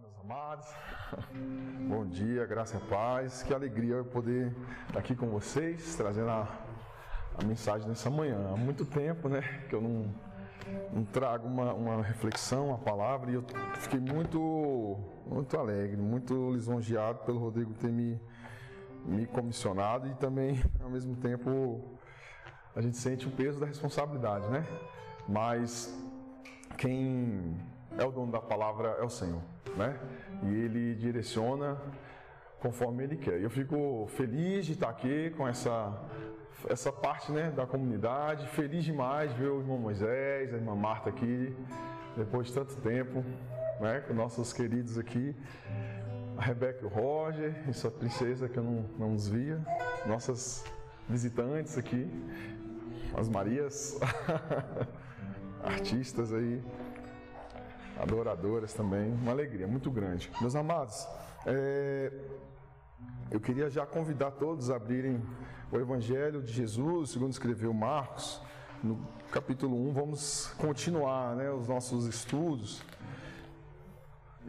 Meus amados. Bom dia, graça e paz. Que alegria eu poder estar aqui com vocês, trazendo a, a mensagem nessa manhã. Há muito tempo, né, que eu não, não trago uma, uma reflexão, uma palavra, e eu fiquei muito, muito alegre, muito lisonjeado pelo Rodrigo ter me, me comissionado e também, ao mesmo tempo, a gente sente o peso da responsabilidade, né? Mas quem é o dono da palavra, é o Senhor, né? E ele direciona conforme ele quer. Eu fico feliz de estar aqui com essa essa parte, né, da comunidade, feliz demais ver o irmão Moisés, a irmã Marta aqui, depois de tanto tempo, né, com nossos queridos aqui, a Rebeca e o Roger, e sua princesa que eu não, não nos via, nossas visitantes aqui, as Marias, artistas aí, adoradoras também, uma alegria muito grande. Meus amados, é, eu queria já convidar todos a abrirem o Evangelho de Jesus, segundo escreveu Marcos, no capítulo 1, vamos continuar né, os nossos estudos.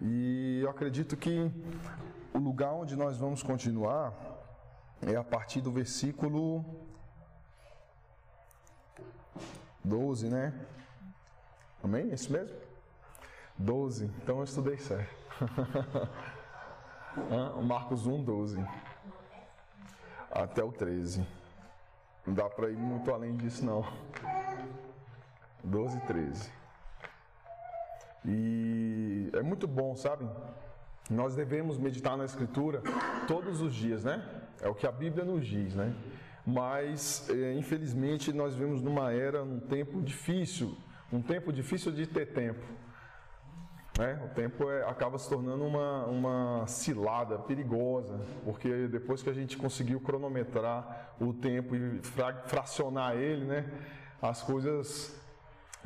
E eu acredito que o lugar onde nós vamos continuar é a partir do versículo 12, né? Amém? É isso mesmo? 12. Então eu estudei certo. Marcos 1, 12. Até o 13. Não dá para ir muito além disso, não. 12 e 13. E é muito bom, sabe? Nós devemos meditar na Escritura todos os dias, né? É o que a Bíblia nos diz, né? Mas, é, infelizmente, nós vivemos numa era, num tempo difícil, um tempo difícil de ter tempo. Né? O tempo é, acaba se tornando uma, uma cilada perigosa, porque depois que a gente conseguiu cronometrar o tempo e fra, fracionar ele, né? as coisas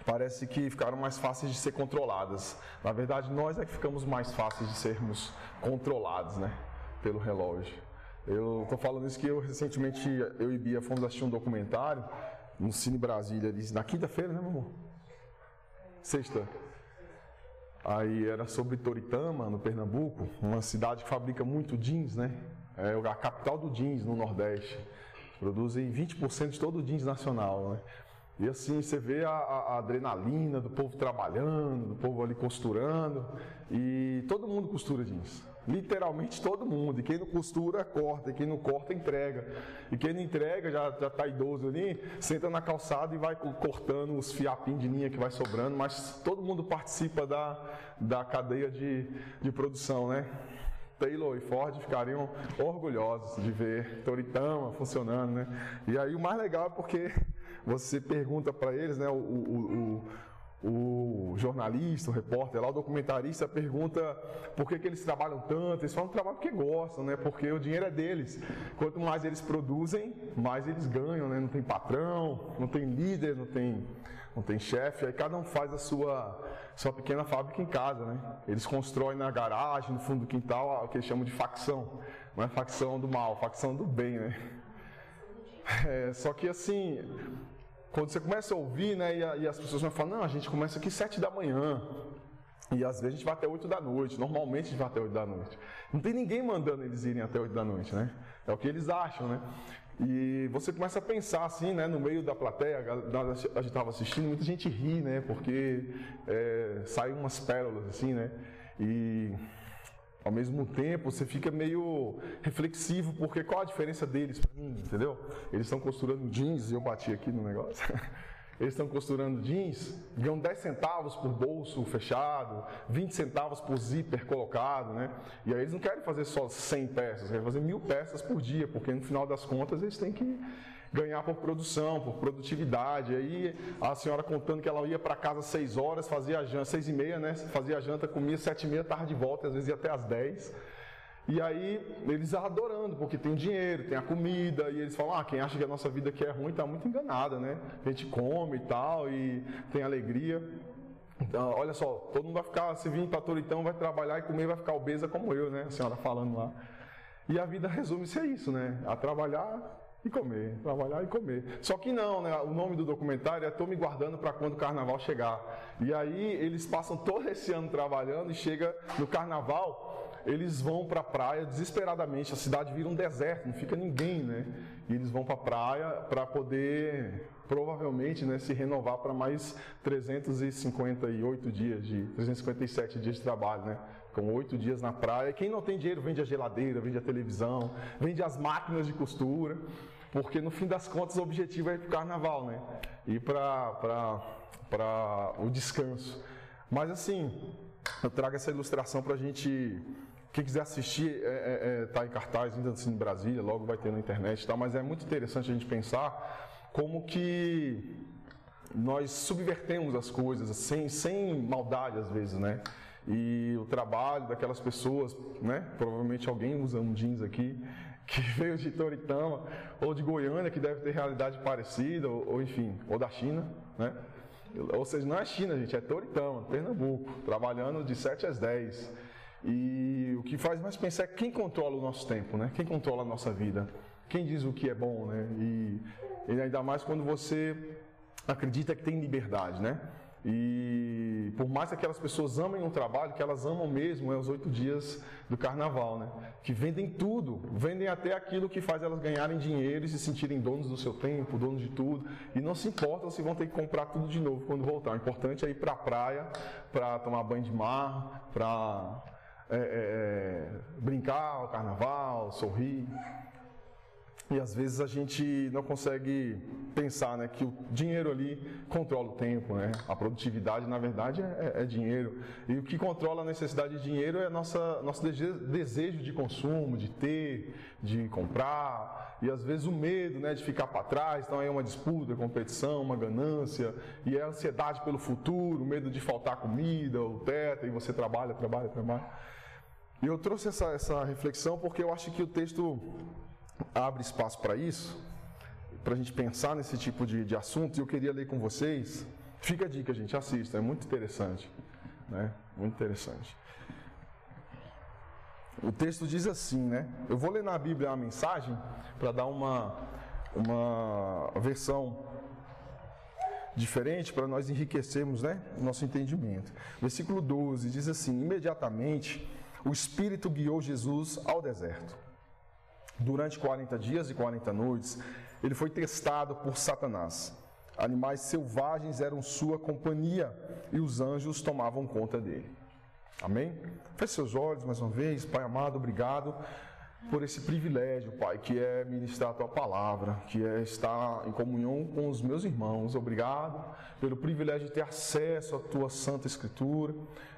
parece que ficaram mais fáceis de ser controladas. Na verdade, nós é que ficamos mais fáceis de sermos controlados né? pelo relógio. Eu estou falando isso que eu recentemente, eu e Bia fomos assistir um documentário no Cine Brasília, na quinta-feira, né, meu amor? Sexta. Aí era sobre Toritama, no Pernambuco, uma cidade que fabrica muito jeans, né? É a capital do jeans no Nordeste. Produzem 20% de todo o jeans nacional, né? E assim, você vê a, a, adrenalina do povo trabalhando, do povo ali costurando, e todo mundo costura jeans. Literalmente todo mundo. E quem não costura, corta. E quem não corta, entrega. E quem não entrega, já, já tá idoso ali, senta na calçada e vai cortando os fiapinhos de linha que vai sobrando. Mas todo mundo participa da, da cadeia de, de produção, né? Taylor e Ford ficariam orgulhosos de ver Toritama funcionando, né? E aí o mais legal é porque você pergunta para eles, né? O, o, jornalista, o repórter lá, o documentarista pergunta por que, que eles trabalham tanto. Eles falam que trabalham porque gostam, né? Porque o dinheiro é deles. Quanto mais eles produzem, mais eles ganham, né? Não tem patrão, não tem líder, não tem, não tem chefe. Aí cada um faz a sua, sua pequena fábrica em casa, né? Eles constroem na garagem, no fundo do quintal, o que eles chamam de facção. Não é facção do mal, facção do bem, né? É, só que assim, quando você começa a ouvir, né, e, a, e as pessoas vão falar, não, a gente começa aqui sete da manhã. E às vezes a gente vai até 8 da noite. Normalmente a gente vai até 8 da noite. Não tem ninguém mandando eles irem até 8 da noite, né? É o que eles acham, né? E você começa a pensar assim, né? No meio da plateia, a gente estava assistindo, muita gente ri, né? Porque é, saem umas pérolas assim, né? E ao mesmo tempo, você fica meio reflexivo, porque qual a diferença deles para mim, entendeu? Eles estão costurando jeans e eu bati aqui no negócio. Eles estão costurando jeans, ganham 10 centavos por bolso fechado, 20 centavos por zíper colocado, né? E aí eles não querem fazer só 100 peças, querem fazer mil peças por dia, porque no final das contas eles têm que ganhar por produção, por produtividade. Aí a senhora contando que ela ia para casa às 6 horas, fazia a janta, 6 e meia, né? Fazia a janta, comia 7 e meia, tarde de volta, às vezes ia até às 10. E aí eles adorando, porque tem dinheiro, tem a comida, e eles falam, ah, quem acha que a nossa vida aqui é ruim está muito enganada, né? A gente come e tal, e tem alegria. Então, olha só, todo mundo vai ficar, se vir para Toritão, vai trabalhar e comer, vai ficar obesa como eu, né? A senhora falando lá. E a vida resume-se a isso, né? A trabalhar e comer, trabalhar e comer. Só que não, né? O nome do documentário é Estou me guardando para quando o carnaval chegar. E aí eles passam todo esse ano trabalhando e chega no carnaval, eles vão para a praia desesperadamente. A cidade vira um deserto, não fica ninguém, né? E eles vão para a praia para poder provavelmente né, se renovar para mais 358 dias de 357 dias de trabalho, né? Com oito dias na praia. Quem não tem dinheiro vende a geladeira, vende a televisão, vende as máquinas de costura porque no fim das contas o objetivo é ir para o carnaval, né? Ir para o descanso. Mas assim, eu trago essa ilustração para a gente. Quem quiser assistir, é, é, é, tá em cartaz ainda assim em Brasília, logo vai ter na internet tal, mas é muito interessante a gente pensar como que nós subvertemos as coisas sem, sem maldade às vezes, né? E o trabalho daquelas pessoas, né? Provavelmente alguém usa um jeans aqui, que veio de Toritama, ou de Goiânia, que deve ter realidade parecida, ou, ou, enfim, ou da China, né? Ou seja, não é China, gente, é Toritama, Pernambuco, trabalhando de 7 às 10. E o que faz mais pensar é quem controla o nosso tempo, né? Quem controla a nossa vida? Quem diz o que é bom, né? E, e ainda mais quando você acredita que tem liberdade, né? E por mais que aquelas pessoas amem um trabalho, que elas amam mesmo é os oito dias do carnaval, né? Que vendem tudo, vendem até aquilo que faz elas ganharem dinheiro e se sentirem donos do seu tempo, donos de tudo, e não se importam se vão ter que comprar tudo de novo quando voltar. O importante é ir para a praia, para tomar banho de mar, para é, é, é, brincar o carnaval, sorrir. E às vezes a gente não consegue pensar né, que o dinheiro ali controla o tempo, né? A produtividade, na verdade, é, é, é dinheiro. E o que controla a necessidade de dinheiro é nossa, nosso desejo de consumo, de ter, de comprar. E às vezes o medo né, de ficar para trás. Então é uma disputa, competição, uma ganância. E é a ansiedade pelo futuro, o medo de faltar comida, o teto, e você trabalha, trabalha, trabalha. E eu trouxe essa, essa reflexão porque eu acho que o texto abre espaço para isso, para a gente pensar nesse tipo de, de assunto. E eu queria ler com vocês. Fica a dica, gente, assista, é muito interessante. Né? Muito interessante. O texto diz assim, né? Eu vou ler na Bíblia a mensagem para dar uma, uma versão diferente para nós enriquecermos né, nosso entendimento. Versículo 12 diz assim: Imediatamente o Espírito guiou Jesus ao deserto Durante 40 dias e 40 noites, ele foi testado por Satanás. Animais selvagens eram sua companhia e os anjos tomavam conta dele. Amém? Feche seus olhos mais uma vez, Pai amado, obrigado por esse privilégio, Pai, que é ministrar a tua palavra, que é estar em comunhão com os meus irmãos. Obrigado pelo privilégio de ter acesso à tua santa escritura.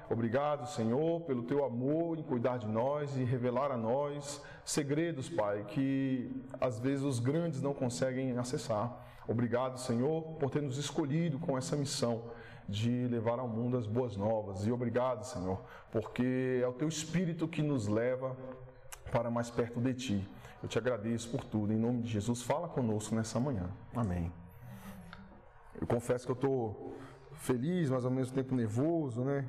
Obrigado, Senhor, pelo teu amor em cuidar de nós e revelar a nós segredos, Pai, que às vezes os grandes não conseguem acessar. Obrigado, Senhor, por ter nos escolhido com essa missão de levar ao mundo as boas novas. E obrigado, Senhor, porque é o teu espírito que nos leva para mais perto de ti. Eu te agradeço por tudo. Em nome de Jesus, fala conosco nessa manhã. Amém. Eu confesso que eu estou feliz, mas ao mesmo tempo nervoso, né?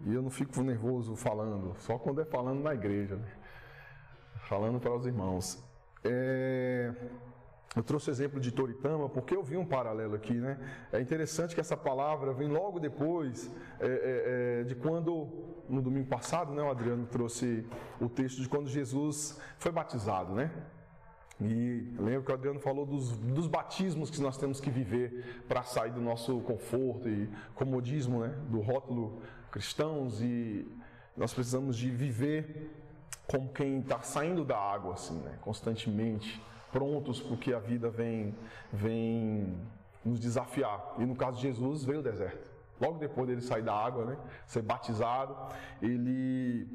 E eu não fico nervoso falando, só quando é falando na igreja, né? falando para os irmãos. É... Eu trouxe o exemplo de Toritama porque eu vi um paralelo aqui, né? É interessante que essa palavra vem logo depois é, é, é, de quando, no domingo passado, né, o Adriano trouxe o texto de quando Jesus foi batizado, né? E lembro que o Adriano falou dos, dos batismos que nós temos que viver para sair do nosso conforto e comodismo, né? Do rótulo cristãos e nós precisamos de viver como quem está saindo da água, assim, né? Constantemente prontos porque a vida vem, vem nos desafiar. E no caso de Jesus, veio o deserto. Logo depois dele sair da água, né, ser batizado, ele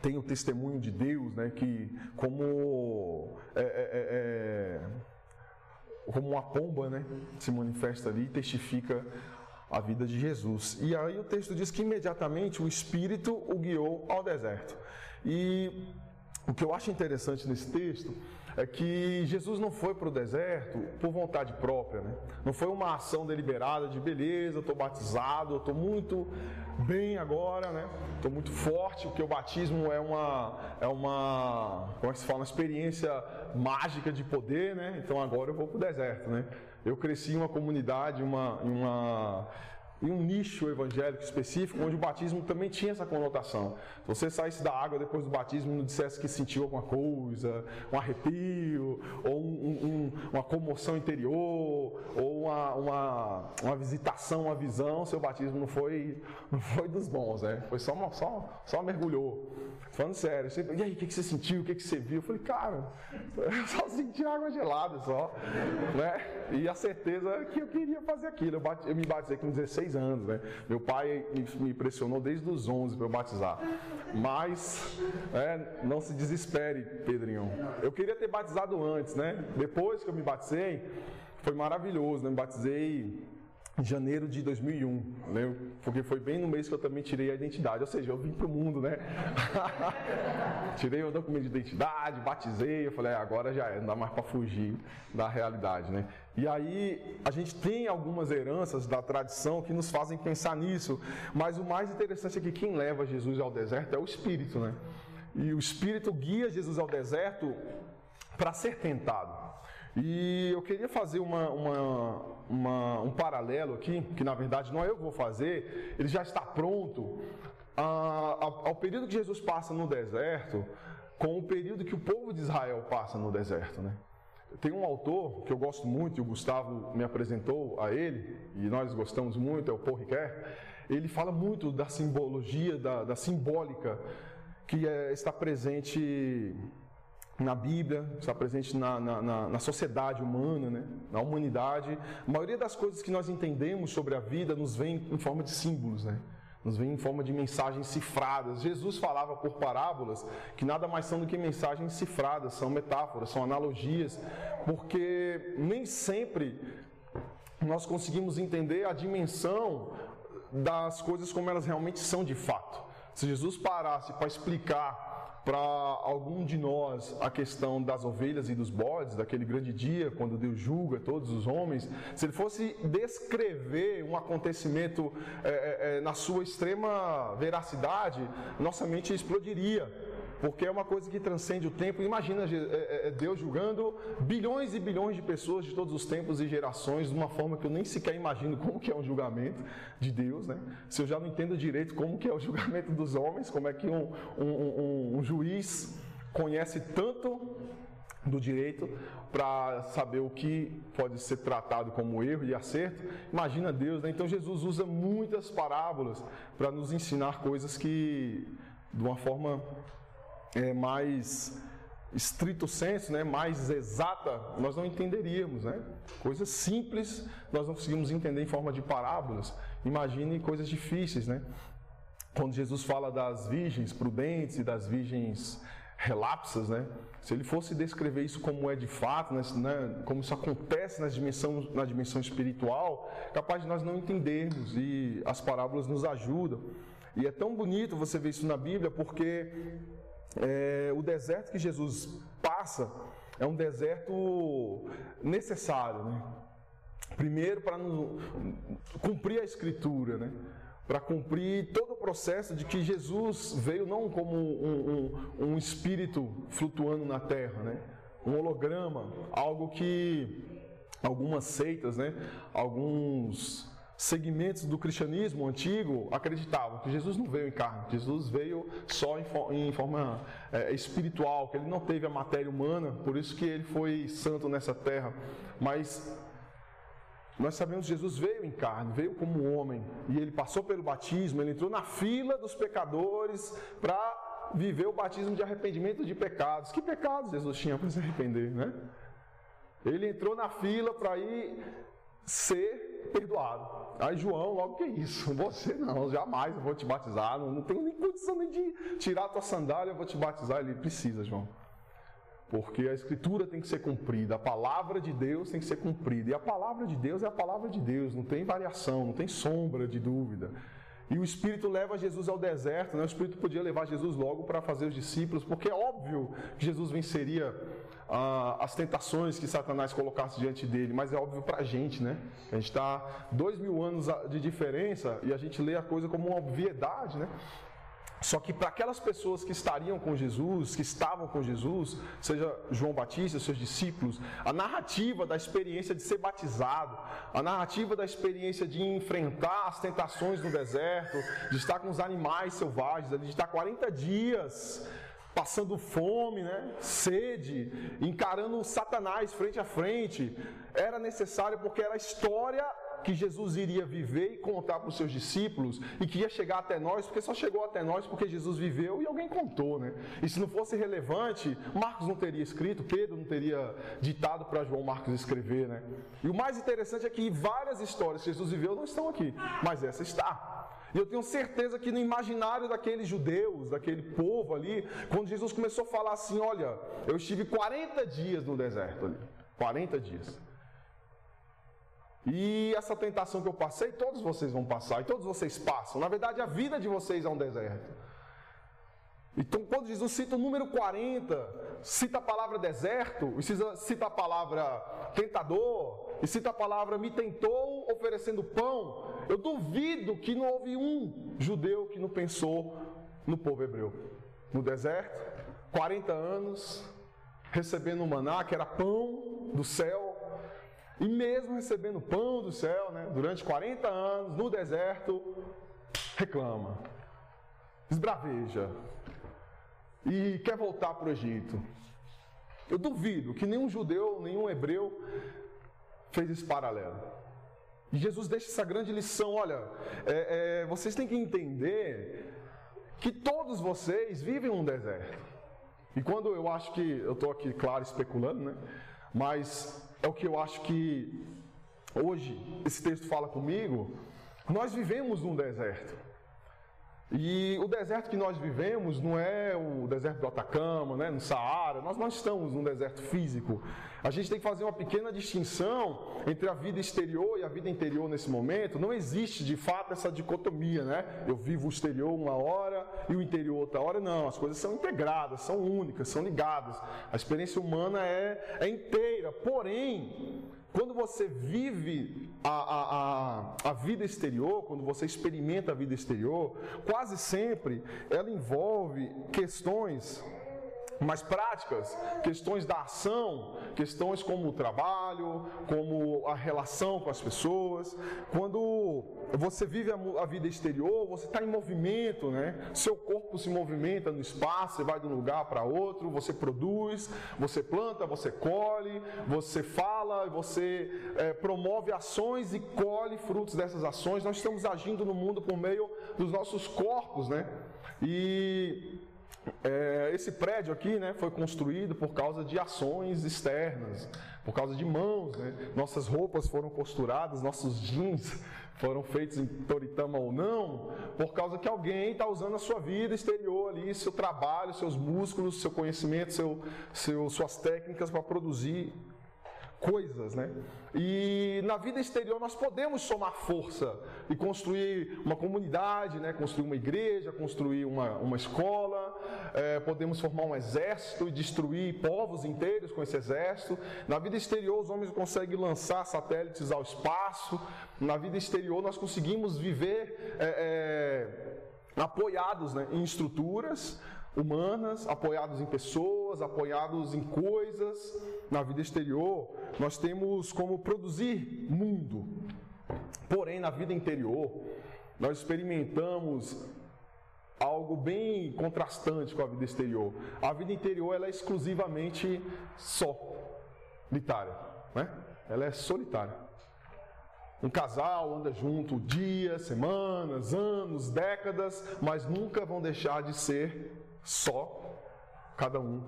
tem o testemunho de Deus, né, que como é, é, é, é, como uma pomba, né, se manifesta ali e testifica a vida de Jesus. E aí o texto diz que imediatamente o Espírito o guiou ao deserto. E o que eu acho interessante nesse texto é que Jesus não foi para o deserto por vontade própria, né? Não foi uma ação deliberada de beleza, eu estou batizado, eu estou muito bem agora, né? Estou muito forte, porque o batismo é uma, é uma, como é que se fala, uma experiência mágica de poder, né? Então agora eu vou para o deserto, né? Eu cresci em uma comunidade, uma, uma em um nicho evangélico específico, onde o batismo também tinha essa conotação. Se você saísse da água depois do batismo e não dissesse que sentiu alguma coisa, um arrepio, ou um, um, uma comoção interior, ou uma, uma, uma, visitação, uma visão, seu batismo não foi, não foi dos bons, né? Foi só, uma, só, só mergulhou. Falando sério, você, e aí, o que, você sentiu? O que, você viu? Eu falei, cara, eu só senti água gelada só, né? E a certeza que eu queria fazer aquilo. Eu, eu me batizei com 16 anos, né? Meu pai me pressionou desde os 11 para eu batizar. Mas, é, não se desespere, Pedrinho. Eu queria ter batizado antes, né? Depois que eu me batizei, foi maravilhoso, né? Me batizei janeiro de 2001, né? porque foi bem no mês que eu também tirei a identidade, ou seja, eu vim para o mundo, né? tirei o documento de identidade, batizei, eu falei, é, agora já é, não dá mais para fugir da realidade, né? E aí a gente tem algumas heranças da tradição que nos fazem pensar nisso, mas o mais interessante é que quem leva Jesus ao deserto é o Espírito, né? E o Espírito guia Jesus ao deserto para ser tentado. E eu queria fazer uma, uma, uma, um paralelo aqui, que na verdade não é eu que vou fazer, ele já está pronto, ao período que Jesus passa no deserto, com o período que o povo de Israel passa no deserto. Né? Tem um autor que eu gosto muito, e o Gustavo me apresentou a ele, e nós gostamos muito, é o Paul Ricoeur. Ele fala muito da simbologia, da, da simbólica que é, está presente na Bíblia, está presente na, na, na, sociedade humana, né? na humanidade. A maioria das coisas que nós entendemos sobre a vida nos vem em forma de símbolos, né? nos vem em forma de mensagens cifradas. Jesus falava por parábolas que nada mais são do que mensagens cifradas, são metáforas, são analogias, porque nem sempre nós conseguimos entender a dimensão das coisas como elas realmente são de fato. Se Jesus parasse para explicar para algum de nós a questão das ovelhas e dos bodes, daquele grande dia, quando Deus julga todos os homens, se ele fosse descrever um acontecimento é, é, na sua extrema veracidade, nossa mente explodiria porque é uma coisa que transcende o tempo. Imagina é, é, é Deus julgando bilhões e bilhões de pessoas de todos os tempos e gerações de uma forma que eu nem sequer imagino como que é um julgamento de Deus, né? Se eu já não entendo direito como que é o julgamento dos homens, como é que um, um, um, um juiz conhece tanto do direito para saber o que pode ser tratado como erro e acerto. Imagina Deus, né? Então Jesus usa muitas parábolas para nos ensinar coisas que, de uma forma é, mais estrito senso, né, mais exata, nós não entenderíamos, né? Coisas simples nós não conseguimos entender em forma de parábolas. Imagine coisas difíceis, né? Quando Jesus fala das virgens prudentes e das virgens relapsas, né? Se ele fosse descrever isso como é de fato, né? como isso acontece na dimensão, na dimensão espiritual, capaz de nós não entendermos e as parábolas nos ajudam. E é tão bonito você ver isso na Bíblia porque é, o deserto que Jesus passa é um deserto necessário, né? Primeiro para cumprir a escritura, né? Para cumprir todo o processo de que Jesus veio não como um, um, um espírito flutuando na terra, né? Um holograma, algo que algumas seitas, né? Alguns segmentos do cristianismo antigo acreditavam que Jesus não veio em carne, Jesus veio só em, forma é, espiritual, que ele não teve a matéria humana, por isso que ele foi santo nessa terra. Mas nós sabemos que Jesus veio em carne, veio como homem, e ele passou pelo batismo, ele entrou na fila dos pecadores para viver o batismo de arrependimento de pecados. Que pecados Jesus tinha para se arrepender, né? Ele entrou na fila para ir ser perdoado. Aí João, logo que isso, você não, jamais eu vou te batizar, não, não tenho nem condição nem de tirar a tua sandália, eu vou te batizar. Ele precisa, João. Porque a escritura tem que ser cumprida, a palavra de Deus tem que ser cumprida. E a palavra de Deus é a palavra de Deus, não tem variação, não tem sombra de dúvida. E o Espírito leva Jesus ao deserto, né? o Espírito podia levar Jesus logo para fazer os discípulos, porque é óbvio que Jesus venceria ah, as tentações que Satanás colocasse diante dele, mas é óbvio para a gente, né? A gente está dois mil anos de diferença e a gente lê a coisa como uma obviedade, né? Só que para aquelas pessoas que estariam com Jesus, que estavam com Jesus, seja João Batista, seus discípulos, a narrativa da experiência de ser batizado, a narrativa da experiência de enfrentar as tentações no deserto, de estar com os animais selvagens, de estar 40 dias passando fome, né? sede, encarando Satanás frente a frente, era necessário porque era a história que Jesus iria viver e contar para os seus discípulos e que ia chegar até nós, porque só chegou até nós porque Jesus viveu e alguém contou, né? E se não fosse relevante, Marcos não teria escrito, Pedro não teria ditado para João Marcos escrever, né? E o mais interessante é que várias histórias que Jesus viveu não estão aqui, mas essa está. E eu tenho certeza que no imaginário daqueles judeus, daquele povo ali, quando Jesus começou a falar assim: Olha, eu estive 40 dias no deserto ali. 40 dias. E essa tentação que eu passei, todos vocês vão passar, e todos vocês passam. Na verdade, a vida de vocês é um deserto. Então, quando Jesus cita o número 40, cita a palavra deserto, e cita a palavra tentador, e cita a palavra me tentou oferecendo pão, eu duvido que não houve um judeu que não pensou no povo hebreu. No deserto, 40 anos, recebendo o maná, que era pão do céu, e mesmo recebendo pão do céu, né, durante 40 anos no deserto, reclama, esbraveja e quer voltar para o Egito. Eu duvido que nenhum judeu, nenhum hebreu fez esse paralelo. Jesus deixa essa grande lição: olha, é, é, vocês têm que entender que todos vocês vivem um deserto. E quando eu acho que, eu estou aqui, claro, especulando, né? Mas é o que eu acho que hoje esse texto fala comigo. Nós vivemos num deserto. E o deserto que nós vivemos não é o deserto do Atacama, né, no Saara, nós não estamos num deserto físico. A gente tem que fazer uma pequena distinção entre a vida exterior e a vida interior nesse momento. Não existe de fato essa dicotomia, né? Eu vivo o exterior uma hora e o interior outra hora. Não, as coisas são integradas, são únicas, são ligadas. A experiência humana é, é inteira. Porém, quando você vive a, a, a, a, vida exterior, quando você experimenta a vida exterior, quase sempre ela envolve questões mais práticas, questões da ação, questões como o trabalho, como a relação com as pessoas. Quando você vive a, vida exterior, você está em movimento, né? Seu corpo se movimenta no espaço, você vai de um lugar para outro, você produz, você planta, você colhe, você fala, você é, promove ações e colhe frutos dessas ações. Nós estamos agindo no mundo por meio dos nossos corpos, né? E é, esse prédio aqui né, foi construído por causa de ações externas, por causa de mãos. Né? Nossas roupas foram costuradas, nossos jeans foram feitos em Toritama ou não, por causa que alguém está usando a sua vida exterior ali, seu trabalho, seus músculos, seu conhecimento, seu, seu suas técnicas para produzir coisas, né? E na vida exterior nós podemos somar força e construir uma comunidade, né? Construir uma igreja, construir uma, uma escola, é, podemos formar um exército e destruir povos inteiros com esse exército. Na vida exterior os homens conseguem lançar satélites ao espaço. Na vida exterior nós conseguimos viver é, é, apoiados né, em estruturas humanas, apoiados em pessoas, apoiados em coisas. Na vida exterior, nós temos como produzir mundo. Porém, na vida interior, nós experimentamos algo bem contrastante com a vida exterior. A vida interior ela é exclusivamente solitária, né? Ela é solitária. Um casal anda junto dias, semanas, anos, décadas, mas nunca vão deixar de ser só cada um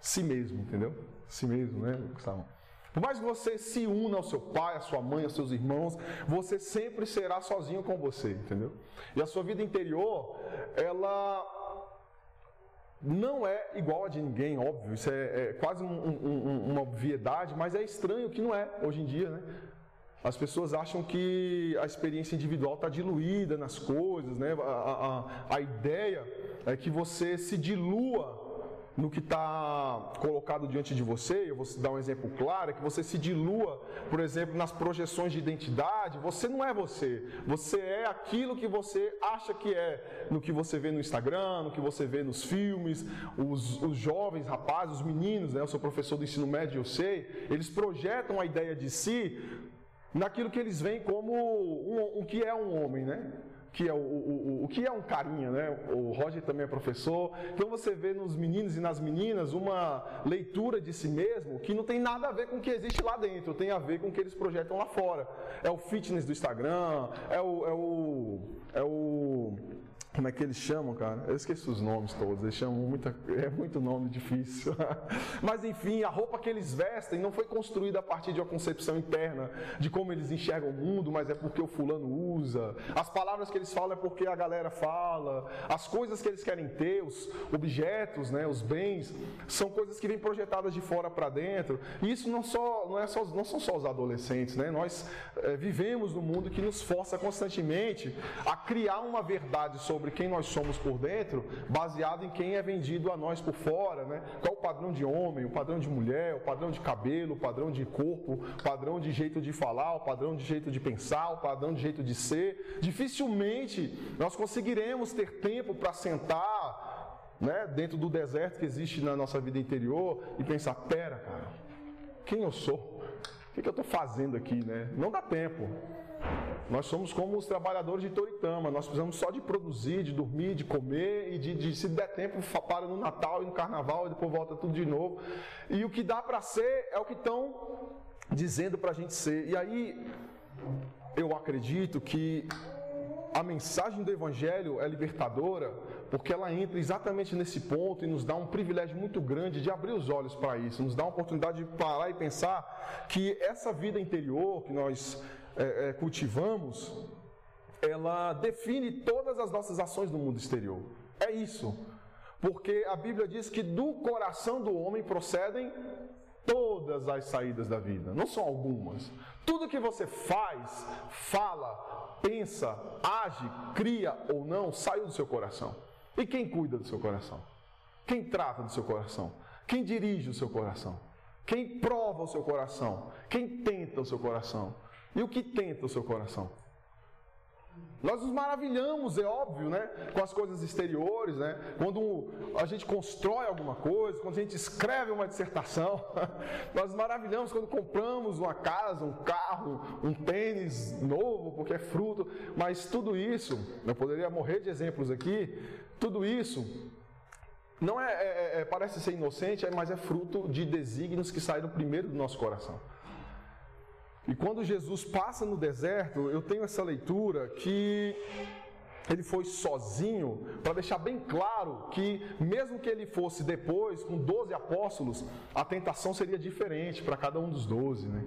si mesmo, entendeu? Si mesmo, né, Gustavo? Por mais que você se una ao seu pai, à sua mãe, aos seus irmãos, você sempre será sozinho com você, entendeu? E a sua vida interior, ela não é igual a de ninguém, óbvio, isso é, é quase um, um, uma obviedade, mas é estranho que não é hoje em dia, né? as pessoas acham que a experiência individual está diluída nas coisas, né? A, a, a ideia é que você se dilua no que está colocado diante de você, eu vou dar um exemplo claro, é que você se dilua, por exemplo, nas projeções de identidade, você não é você, você é aquilo que você acha que é, no que você vê no Instagram, no que você vê nos filmes, os, os jovens, rapazes, os meninos, né? eu sou professor do ensino médio, eu sei, eles projetam a ideia de si naquilo que eles veem como um, o que é um homem, né? Que é o, o, o, que é um carinha, né? O Roger também é professor. Então você vê nos meninos e nas meninas uma leitura de si mesmo que não tem nada a ver com o que existe lá dentro, tem a ver com o que eles projetam lá fora. É o fitness do Instagram, é o, é o, é o como é que eles chamam, cara? Eu esqueci os nomes todos, eles chamam muita. É muito nome difícil. Mas enfim, a roupa que eles vestem não foi construída a partir de uma concepção interna de como eles enxergam o mundo, mas é porque o fulano usa. As palavras que eles falam é porque a galera fala. As coisas que eles querem ter, os objetos, né, os bens, são coisas que vêm projetadas de fora para dentro. E isso não, só, não, é só, não são só os adolescentes, né? Nós é, vivemos num mundo que nos força constantemente a criar uma verdade sobre sobre quem nós somos por dentro, baseado em quem é vendido a nós por fora, né? Qual o padrão de homem, o padrão de mulher, o padrão de cabelo, o padrão de corpo, o padrão de jeito de falar, o padrão de jeito de pensar, o padrão de jeito de ser. Dificilmente nós conseguiremos ter tempo para sentar, né, dentro do deserto que existe na nossa vida interior e pensar: pera, cara, quem eu sou? O que, que eu estou fazendo aqui, né? Não dá tempo. Nós somos como os trabalhadores de Toritama, nós precisamos só de produzir, de dormir, de comer e de, de se der tempo, para no Natal e no Carnaval e depois volta tudo de novo. E o que dá para ser é o que estão dizendo para a gente ser. E aí eu acredito que a mensagem do Evangelho é libertadora porque ela entra exatamente nesse ponto e nos dá um privilégio muito grande de abrir os olhos para isso, nos dá uma oportunidade de parar e pensar que essa vida interior que nós é, é, cultivamos, ela define todas as nossas ações no mundo exterior. É isso. Porque a Bíblia diz que do coração do homem procedem todas as saídas da vida, não são algumas. Tudo que você faz, fala, pensa, age, cria ou não, saiu do seu coração. E quem cuida do seu coração? Quem trata do seu coração? Quem dirige o seu coração? Quem prova o seu coração? Quem tenta o seu coração? E o que tenta o seu coração? Nós nos maravilhamos, é óbvio, né? Com as coisas exteriores, né? Quando a gente constrói alguma coisa, quando a gente escreve uma dissertação, nós nos maravilhamos quando compramos uma casa, um carro, um tênis novo, porque é fruto. Mas tudo isso, eu poderia morrer de exemplos aqui, tudo isso não é, é, é parece ser inocente, mas é fruto de desígnios que saíram primeiro do nosso coração. E quando Jesus passa no deserto, eu tenho essa leitura que ele foi sozinho, para deixar bem claro que, mesmo que ele fosse depois, com 12 apóstolos, a tentação seria diferente para cada um dos 12, né?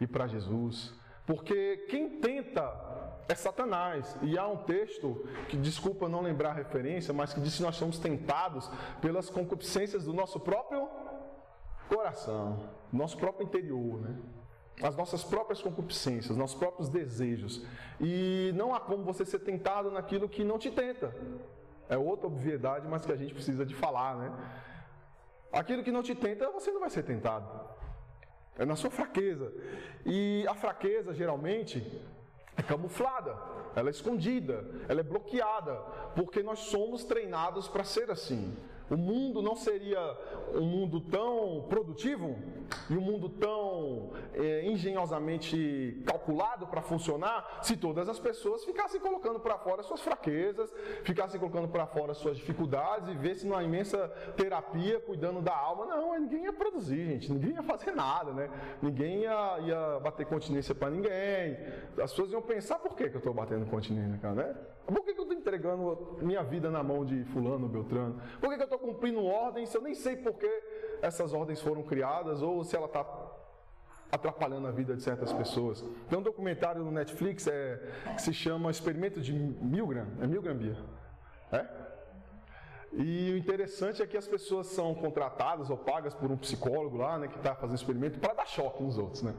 E para Jesus. Porque quem tenta é Satanás. E há um texto que, desculpa não lembrar a referência, mas que diz que nós somos tentados pelas concupiscências do nosso próprio coração, nosso próprio interior, né? As nossas próprias concupiscências, nossos próprios desejos. E não há como você ser tentado naquilo que não te tenta. É outra obviedade, mas que a gente precisa de falar, né? Aquilo que não te tenta, você não vai ser tentado. É na sua fraqueza. E a fraqueza, geralmente, é camuflada, ela é escondida, ela é bloqueada, porque nós somos treinados para ser assim. O mundo não seria um mundo tão produtivo e um mundo tão é, engenhosamente calculado para funcionar se todas as pessoas ficassem colocando para fora suas fraquezas, ficassem colocando para fora suas dificuldades e vissem uma imensa terapia cuidando da alma. Não, ninguém ia produzir, gente, ninguém ia fazer nada, né? Ninguém ia, ia bater continência para ninguém. As pessoas iam pensar por que, que eu estou batendo continência, cara, né? Por que, que eu estou entregando minha vida na mão de fulano, Beltrano? Por que, que eu estou cumprindo ordens? Eu nem sei por que essas ordens foram criadas ou se ela está atrapalhando a vida de certas pessoas. Tem um documentário no Netflix é, que se chama Experimento de Milgram. É Milgram, Bia? É? E o interessante é que as pessoas são contratadas ou pagas por um psicólogo lá, né, que está fazendo experimento para dar choque nos outros, né?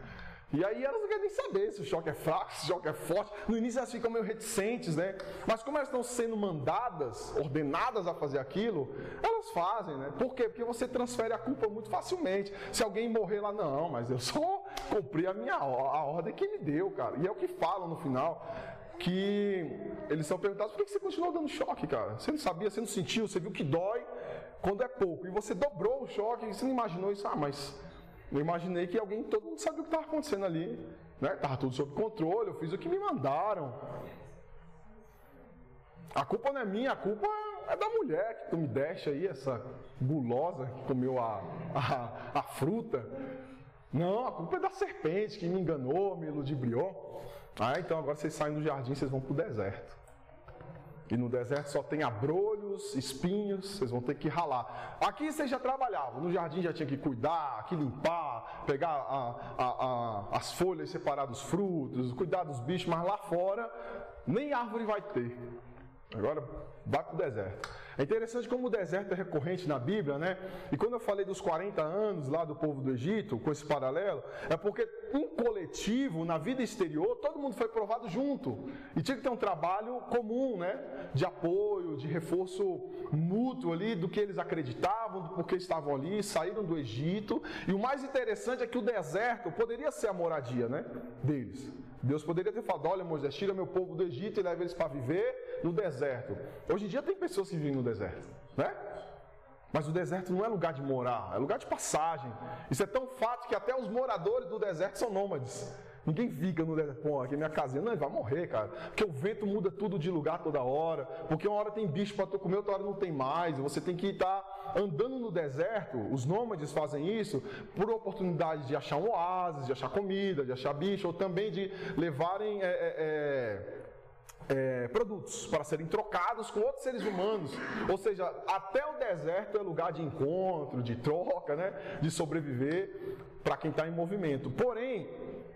E aí elas não querem nem saber se o choque é fraco, se o choque é forte. No início elas ficam meio reticentes, né? Mas como elas estão sendo mandadas, ordenadas a fazer aquilo, elas fazem, né? Por quê? Porque você transfere a culpa muito facilmente. Se alguém morrer lá, não, mas eu só cumpri a minha a ordem que ele deu, cara. E é o que falam no final. Que eles são perguntados por que você continuou dando choque, cara? Você não sabia, você não sentiu, você viu que dói quando é pouco. E você dobrou o choque, você não imaginou isso, ah, mas eu imaginei que alguém, todo mundo sabia o que estava acontecendo ali. Né? Tudo sob controle, eu fiz o que me mandaram. A culpa não é minha, a culpa é da mulher que tu me deixa aí, essa gulosa que comeu a, a, a fruta. Não, a culpa é da serpente que me enganou, me ludibriou. Ah, então agora vocês saem do jardim, vocês vão para o deserto. E no deserto só tem abrolhos, espinhos, vocês vão ter que ralar. Aqui vocês já trabalhavam, no jardim já tinha que cuidar, aqui limpar, pegar a, a, a, as folhas, separar dos frutos, cuidar dos bichos, mas lá fora nem árvore vai ter. Agora vai para o deserto. É interessante como o deserto é recorrente na Bíblia, né? E quando eu falei dos 40 anos lá do povo do Egito, com esse paralelo, é porque em coletivo, na vida exterior, todo mundo foi provado junto. E tinha que ter um trabalho comum, né? De apoio, de reforço mútuo ali do que eles acreditavam, do porquê estavam ali, saíram do Egito. E o mais interessante é que o deserto poderia ser a moradia, né? Deles. Deus poderia ter falado: olha, Moisés, tira meu povo do Egito e leva eles para viver no deserto. Hoje em dia tem pessoas que vivem no deserto, né? Mas o deserto não é lugar de morar, é lugar de passagem. Isso é tão fato que até os moradores do deserto são nômades. Ninguém fica no deserto, pô, aqui é minha casinha. Não, ele vai morrer, cara. Porque o vento muda tudo de lugar toda hora. Porque uma hora tem bicho para tu comer, outra hora não tem mais. Você tem que estar andando no deserto. Os nômades fazem isso por oportunidade de achar um oásis, de achar comida, de achar bicho, ou também de levarem. É, é, é, é, produtos para serem trocados com outros seres humanos. Ou seja, até o deserto é lugar de encontro, de troca, né? de sobreviver para quem está em movimento. Porém,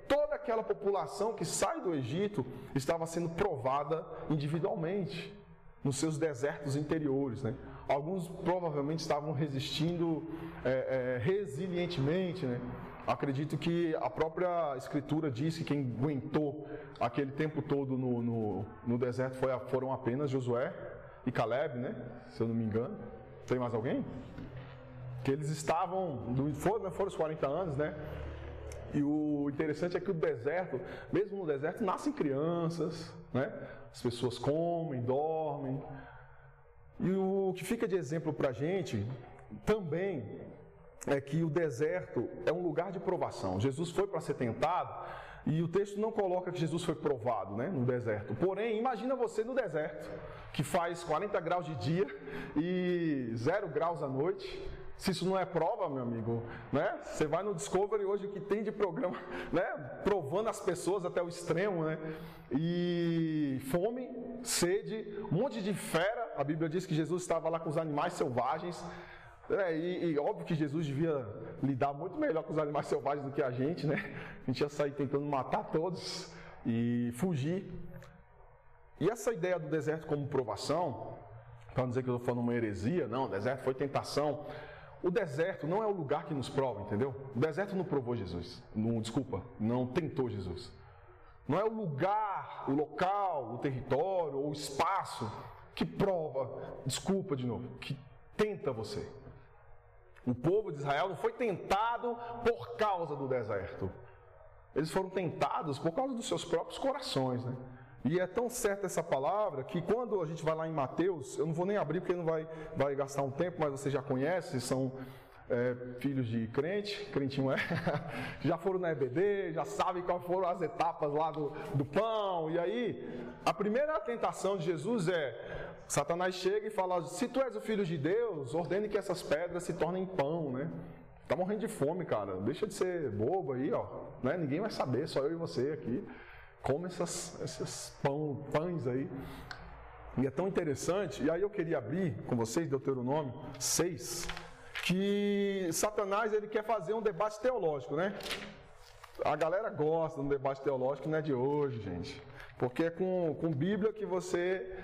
toda aquela população que sai do Egito estava sendo provada individualmente, nos seus desertos interiores. Né? Alguns provavelmente estavam resistindo é, é, resilientemente. Né? Acredito que a própria Escritura diz que quem aguentou aquele tempo todo no, no, no deserto foi, foram apenas Josué e Caleb, né? se eu não me engano. Tem mais alguém? Que eles estavam, foram, foram os 40 anos, né? E o interessante é que o deserto, mesmo no deserto, nascem crianças, né? As pessoas comem, dormem. E o que fica de exemplo para a gente também é que o deserto é um lugar de provação. Jesus foi para ser tentado e o texto não coloca que Jesus foi provado né, no deserto. Porém, imagina você no deserto, que faz 40 graus de dia e 0 graus à noite se isso não é prova, meu amigo, né? Você vai no Discovery hoje o que tem de programa, né? Provando as pessoas até o extremo, né? E fome, sede, um monte de fera. A Bíblia diz que Jesus estava lá com os animais selvagens. É, e, e, óbvio que Jesus devia lidar muito melhor com os animais selvagens do que a gente, né? A gente ia sair tentando matar todos e fugir. E essa ideia do deserto como provação, para não dizer que eu estou falando uma heresia, não, o deserto foi tentação. O deserto não é o lugar que nos prova, entendeu? O deserto não provou Jesus. Não, desculpa, não tentou Jesus. Não é o lugar, o local, o território ou o espaço que prova, desculpa de novo, que tenta você. O povo de Israel não foi tentado por causa do deserto. Eles foram tentados por causa dos seus próprios corações, né? E é tão certa essa palavra que quando a gente vai lá em Mateus, eu não vou nem abrir porque não vai, vai gastar um tempo, mas você já conhece, são é, filhos de crente, crentinho é, já foram na EBD, já sabem quais foram as etapas lá do, do pão. E aí, a primeira tentação de Jesus é: Satanás chega e fala: Se tu és o filho de Deus, ordene que essas pedras se tornem pão, né? Tá morrendo de fome, cara. Deixa de ser bobo aí, ó. Né? Ninguém vai saber, só eu e você aqui come essas, esses pão, pães aí. E é tão interessante, e aí eu queria abrir com vocês Deuteronômio 6, que Satanás ele quer fazer um debate teológico, né? A galera gosta de um debate teológico, não é de hoje, gente. Porque é com, com Bíblia que você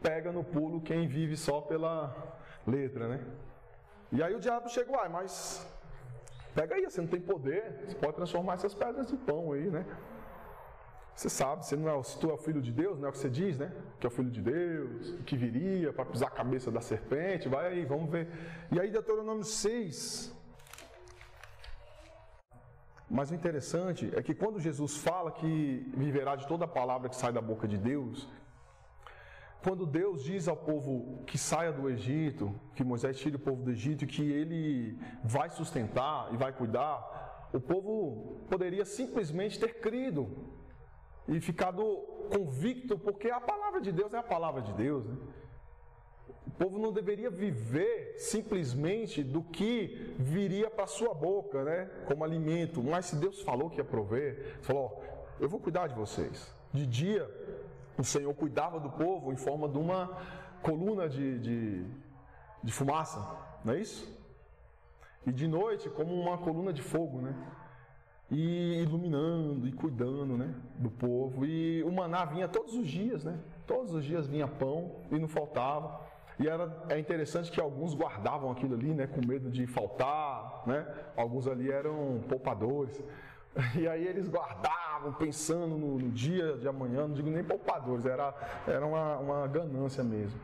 pega no pulo quem vive só pela letra, né? E aí o diabo chegou, ah, mas Pega aí, você não tem poder, você pode transformar essas pedras em pão aí, né? Você sabe, você não é, se tu é o filho de Deus, não é o que você diz, né? Que é o filho de Deus, que viria para pisar a cabeça da serpente, vai aí, vamos ver. E aí, Deuteronômio 6. Mas o interessante é que quando Jesus fala que viverá de toda a palavra que sai da boca de Deus, quando Deus diz ao povo que saia do Egito, que Moisés tire o povo do Egito e que ele vai sustentar e vai cuidar, o povo poderia simplesmente ter crido e ficado convicto, porque a palavra de Deus é a palavra de Deus. Né? O povo não deveria viver simplesmente do que viria para sua boca, né, como alimento. Mas se Deus falou que ia prover, falou: eu vou cuidar de vocês. De dia, o Senhor cuidava do povo em forma de uma coluna de, de, de fumaça, não é isso? E de noite, como uma coluna de fogo, né? E iluminando e cuidando né, do povo. E o maná vinha todos os dias, né? Todos os dias vinha pão e não faltava. E era, é interessante que alguns guardavam aquilo ali, né, com medo de faltar, né? Alguns ali eram poupadores. E aí eles guardavam, pensando no, no dia de amanhã, não digo nem poupadores, era, era uma, uma ganância mesmo.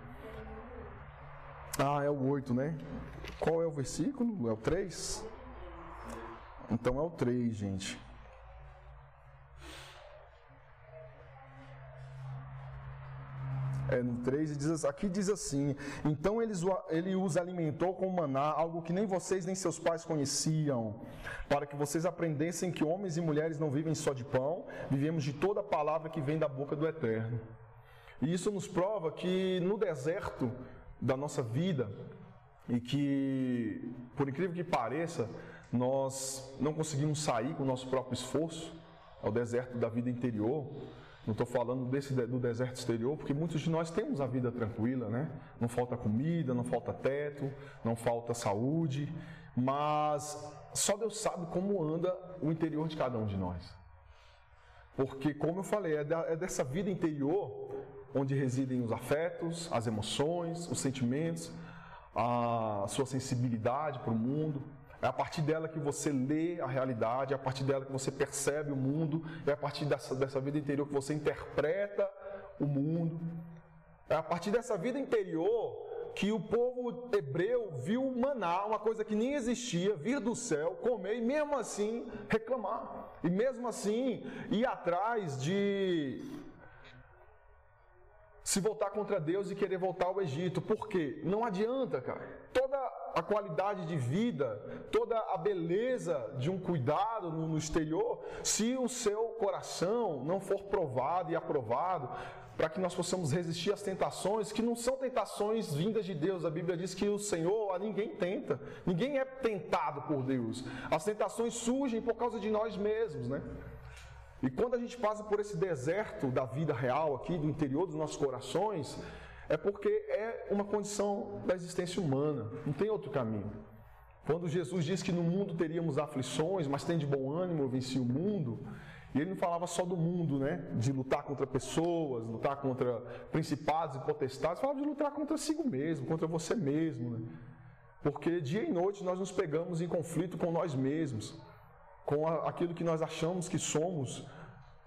Ah, é o 8, né? Qual é o versículo? É o 3? Então é o 3, gente. É, no 3 diz, aqui diz assim: Então eles, ele os alimentou com maná, algo que nem vocês nem seus pais conheciam, para que vocês aprendessem que homens e mulheres não vivem só de pão, vivemos de toda palavra que vem da boca do Eterno. E isso nos prova que no deserto da nossa vida, e que, por incrível que pareça, nós não conseguimos sair com o nosso próprio esforço, é o deserto da vida interior. Não estou falando desse do deserto exterior, porque muitos de nós temos a vida tranquila, né? Não falta comida, não falta teto, não falta saúde, mas só Deus sabe como anda o interior de cada um de nós. Porque, como eu falei, é, é dessa vida interior onde residem os afetos, as emoções, os sentimentos, a sua sensibilidade para o mundo. É a partir dela que você lê a realidade, é a partir dela que você percebe o mundo, é a partir dessa, dessa vida interior que você interpreta o mundo. É a partir dessa vida interior que o povo hebreu viu maná, uma coisa que nem existia, vir do céu, comer e mesmo assim reclamar. E mesmo assim ir atrás de se voltar contra Deus e querer voltar ao Egito. Por quê? Não adianta, cara. Toda a qualidade de vida, toda a beleza de um cuidado no, no exterior, se o seu coração não for provado e aprovado, para que nós possamos resistir às tentações, que não são tentações vindas de Deus. A Bíblia diz que o Senhor a ninguém tenta, ninguém é tentado por Deus. As tentações surgem por causa de nós mesmos, né? E quando a gente passa por esse deserto da vida real aqui, do interior dos nossos corações, é porque é uma condição da existência humana, não tem outro caminho. Quando Jesus diz que no mundo teríamos aflições, mas tem de bom ânimo, eu venci o mundo, e ele não falava só do mundo, né? De lutar contra pessoas, lutar contra principados e potestades, falava de lutar contra si mesmo, contra você mesmo, né? Porque dia e noite nós nos pegamos em conflito com nós mesmos com aquilo que nós achamos que somos,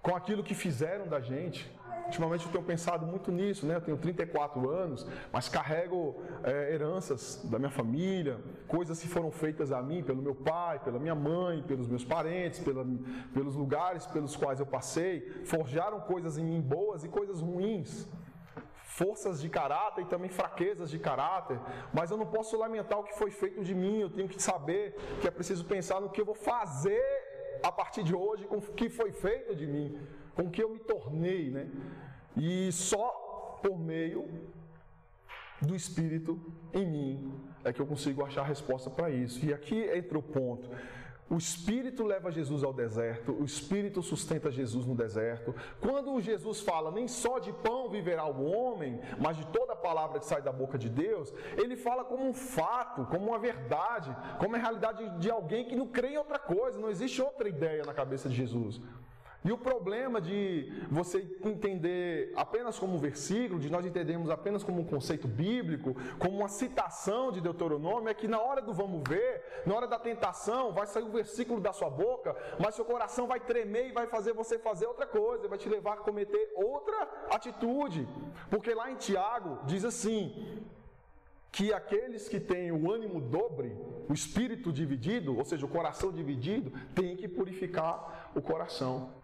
com aquilo que fizeram da gente. Ultimamente eu tenho pensado muito nisso, né? Eu tenho 34 anos, mas carrego é, heranças da minha família, coisas que foram feitas a mim pelo meu pai, pela minha mãe, pelos meus parentes, pela, pelos lugares pelos quais eu passei, forjaram coisas em mim boas e coisas ruins forças de caráter e também fraquezas de caráter, mas eu não posso lamentar o que foi feito de mim, eu tenho que saber que é preciso pensar no que eu vou fazer a partir de hoje com o que foi feito de mim, com o que eu me tornei, né? E só por meio do Espírito em mim é que eu consigo achar a resposta para isso. E aqui entra o ponto. O Espírito leva Jesus ao deserto, o Espírito sustenta Jesus no deserto. Quando Jesus fala, nem só de pão viverá o homem, mas de toda a palavra que sai da boca de Deus, ele fala como um fato, como uma verdade, como a realidade de alguém que não crê em outra coisa, não existe outra ideia na cabeça de Jesus. E o problema de você entender apenas como um versículo, de nós entendermos apenas como um conceito bíblico, como uma citação de Deuteronômio, é que na hora do vamos ver, na hora da tentação, vai sair o um versículo da sua boca, mas seu coração vai tremer e vai fazer você fazer outra coisa, vai te levar a cometer outra atitude. Porque lá em Tiago diz assim: que aqueles que têm o ânimo dobre, o espírito dividido, ou seja, o coração dividido, tem que purificar o coração.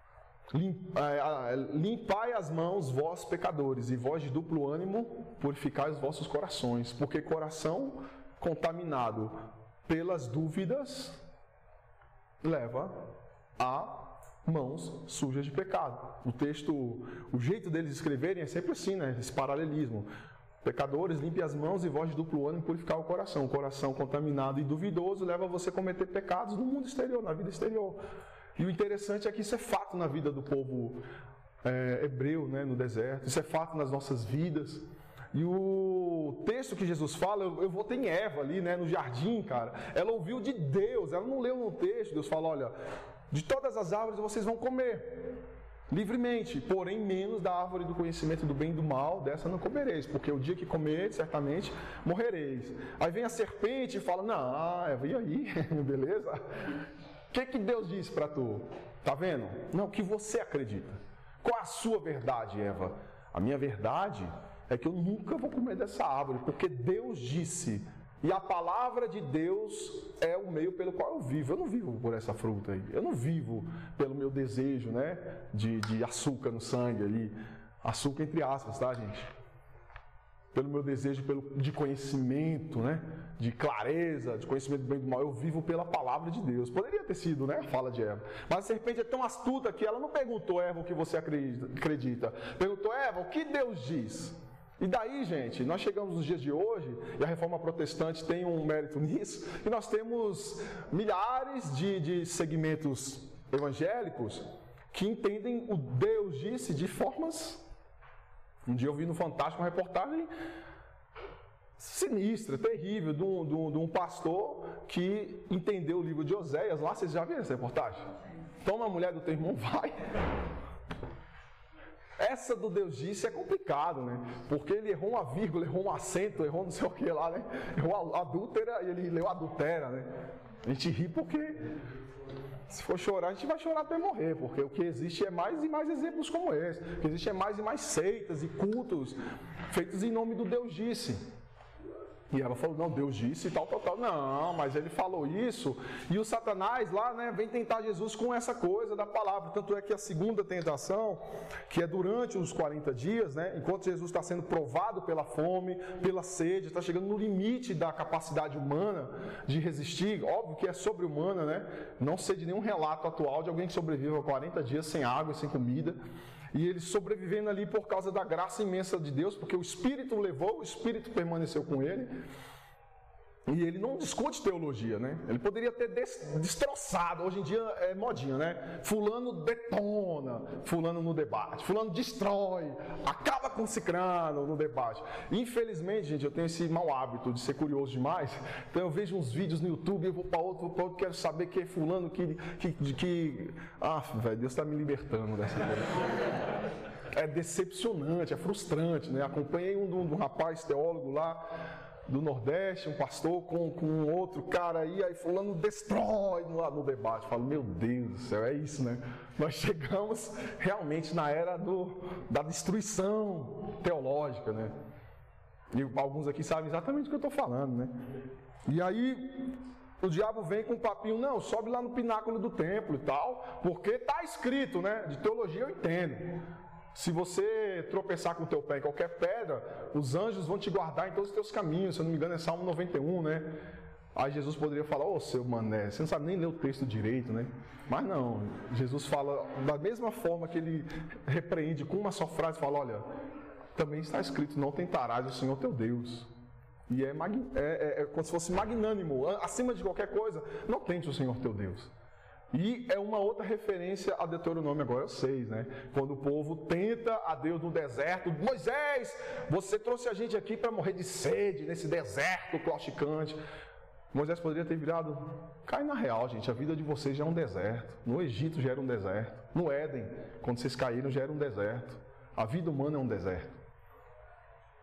É, limpai as mãos, vós pecadores, e vós de duplo ânimo, purificai os vossos corações, porque coração contaminado pelas dúvidas leva a mãos sujas de pecado. O texto, o jeito deles escreverem é sempre assim, né? Esse paralelismo. Pecadores, limpe as mãos e vós de duplo ânimo purificar o coração. O coração contaminado e duvidoso leva você a cometer pecados no mundo exterior, na vida exterior. E o interessante é que isso é fato na vida do povo é, hebreu, né, no deserto, isso é fato nas nossas vidas. E o texto que Jesus fala, eu, eu votei em Eva ali, né, no jardim, cara. Ela ouviu de Deus, ela não leu no texto. Deus fala: olha, de todas as árvores vocês vão comer livremente, porém menos da árvore do conhecimento do bem e do mal, dessa não comereis, porque o dia que comereis, certamente morrereis. Aí vem a serpente e fala: Não, Eva, e aí? Beleza? O que, que Deus disse para tu? Tá vendo? Não, o que você acredita. Qual a sua verdade, Eva? A minha verdade é que eu nunca vou comer dessa árvore, porque Deus disse. E a palavra de Deus é o meio pelo qual eu vivo. Eu não vivo por essa fruta aí. Eu não vivo pelo meu desejo, né? De, de açúcar no sangue ali. Açúcar entre aspas, tá, gente? Pelo meu desejo pelo, de conhecimento, né? de clareza, de conhecimento do bem e do mal. Eu vivo pela palavra de Deus. Poderia ter sido, né? Fala de Eva. Mas a serpente é tão astuta que ela não perguntou, Eva, o que você acredita. Perguntou, Eva, o que Deus diz? E daí, gente, nós chegamos nos dias de hoje, e a reforma protestante tem um mérito nisso, e nós temos milhares de, de segmentos evangélicos que entendem o Deus disse de formas um dia eu vi no Fantástico uma reportagem sinistra, terrível, de um, de, um, de um, pastor que entendeu o livro de Oséias. Lá vocês já viram essa reportagem? Toma a mulher do teu irmão, vai. Essa do Deus disse é complicado, né? Porque ele errou uma vírgula, errou um acento, errou não sei o que lá, né? Errou adúltera e ele leu adultera, né? A gente ri porque se for chorar, a gente vai chorar até morrer, porque o que existe é mais e mais exemplos como esse. O que existe é mais e mais seitas e cultos feitos em nome do Deus disse. E ela falou, não, Deus disse e tal, tal, tal. Não, mas ele falou isso. E o Satanás lá, né, vem tentar Jesus com essa coisa da palavra. Tanto é que a segunda tentação, que é durante os 40 dias, né, enquanto Jesus está sendo provado pela fome, pela sede, está chegando no limite da capacidade humana de resistir. Óbvio que é sobre-humana, né? Não sei de nenhum relato atual de alguém que sobrevive a 40 dias sem água e sem comida. E ele sobrevivendo ali por causa da graça imensa de Deus, porque o Espírito levou, o Espírito permaneceu com ele. E ele não discute teologia, né? Ele poderia ter destroçado. Hoje em dia é modinha, né? Fulano detona, fulano no debate, fulano destrói, acaba com cicrano no debate. Infelizmente, gente, eu tenho esse mau hábito de ser curioso demais. Então eu vejo uns vídeos no YouTube, eu vou para outro, vou outro, quero saber quem é fulano que. que, que... Ah, velho, Deus está me libertando dessa coisa. É decepcionante, é frustrante, né? Acompanhei um, um, um rapaz teólogo lá do Nordeste, um pastor com, com outro cara aí, aí fulano destrói lá no debate. Eu falo, meu Deus do céu, é isso, né? Nós chegamos realmente na era do, da destruição teológica, né? E alguns aqui sabem exatamente o que eu estou falando, né? E aí o diabo vem com um papinho, não, sobe lá no pináculo do templo e tal, porque está escrito, né? De teologia eu entendo. Se você tropeçar com o teu pé em qualquer pedra, os anjos vão te guardar em todos os teus caminhos. Se eu não me engano, é Salmo 91, né? Aí Jesus poderia falar, ô oh, seu mané, você não sabe nem ler o texto direito, né? Mas não, Jesus fala da mesma forma que ele repreende com uma só frase, fala, olha, também está escrito, não tentarás o Senhor teu Deus. E é, é, é, é como se fosse magnânimo, acima de qualquer coisa, não tente o Senhor teu Deus. E é uma outra referência a Deuteronômio agora 6, né? Quando o povo tenta a Deus no deserto, Moisés, você trouxe a gente aqui para morrer de sede nesse deserto clausticante. Moisés poderia ter virado. Cai na real, gente. A vida de vocês já é um deserto. No Egito já era um deserto. No Éden, quando vocês caíram, já era um deserto. A vida humana é um deserto.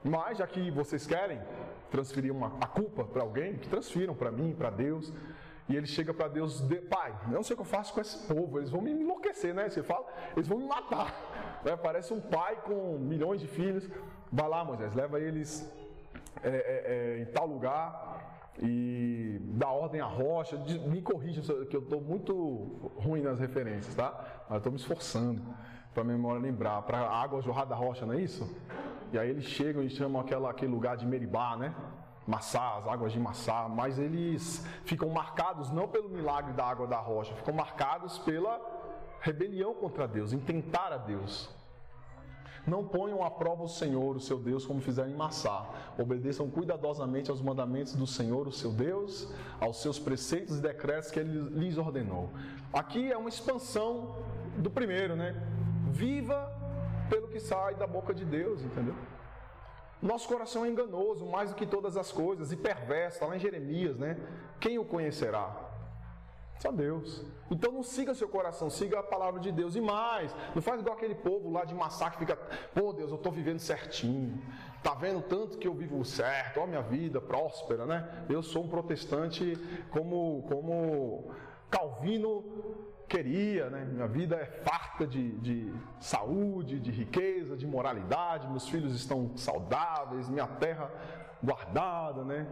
Mas, já que vocês querem transferir uma, a culpa para alguém, que transfiram para mim, para Deus. E ele chega para Deus, pai, não sei o que eu faço com esse povo, eles vão me enlouquecer, né? Você fala, eles vão me matar. Né? Parece um pai com milhões de filhos. Vai lá, Moisés, leva eles é, é, é, em tal lugar e dá ordem à rocha. Me corrija, que eu estou muito ruim nas referências, tá? Mas estou me esforçando para a memória lembrar. Para a água jorrar da rocha, não é isso? E aí eles chegam e chamam aquela, aquele lugar de Meribá, né? Massá, as águas de Massá, mas eles ficam marcados não pelo milagre da água da rocha, ficam marcados pela rebelião contra Deus, em tentar a Deus. Não ponham à prova o Senhor, o seu Deus, como fizeram em Massá. Obedeçam cuidadosamente aos mandamentos do Senhor, o seu Deus, aos seus preceitos e decretos que ele lhes ordenou. Aqui é uma expansão do primeiro, né? Viva pelo que sai da boca de Deus, entendeu? Nosso coração é enganoso mais do que todas as coisas e perverso, está lá em Jeremias, né? Quem o conhecerá? Só Deus. Então não siga seu coração, siga a palavra de Deus. E mais, não faz igual aquele povo lá de massacre fica, pô Deus, eu estou vivendo certinho. Tá vendo tanto que eu vivo certo, ó minha vida próspera, né? Eu sou um protestante como, como Calvino queria, né? Minha vida é farta de, de saúde, de riqueza, de moralidade, meus filhos estão saudáveis, minha terra guardada, né?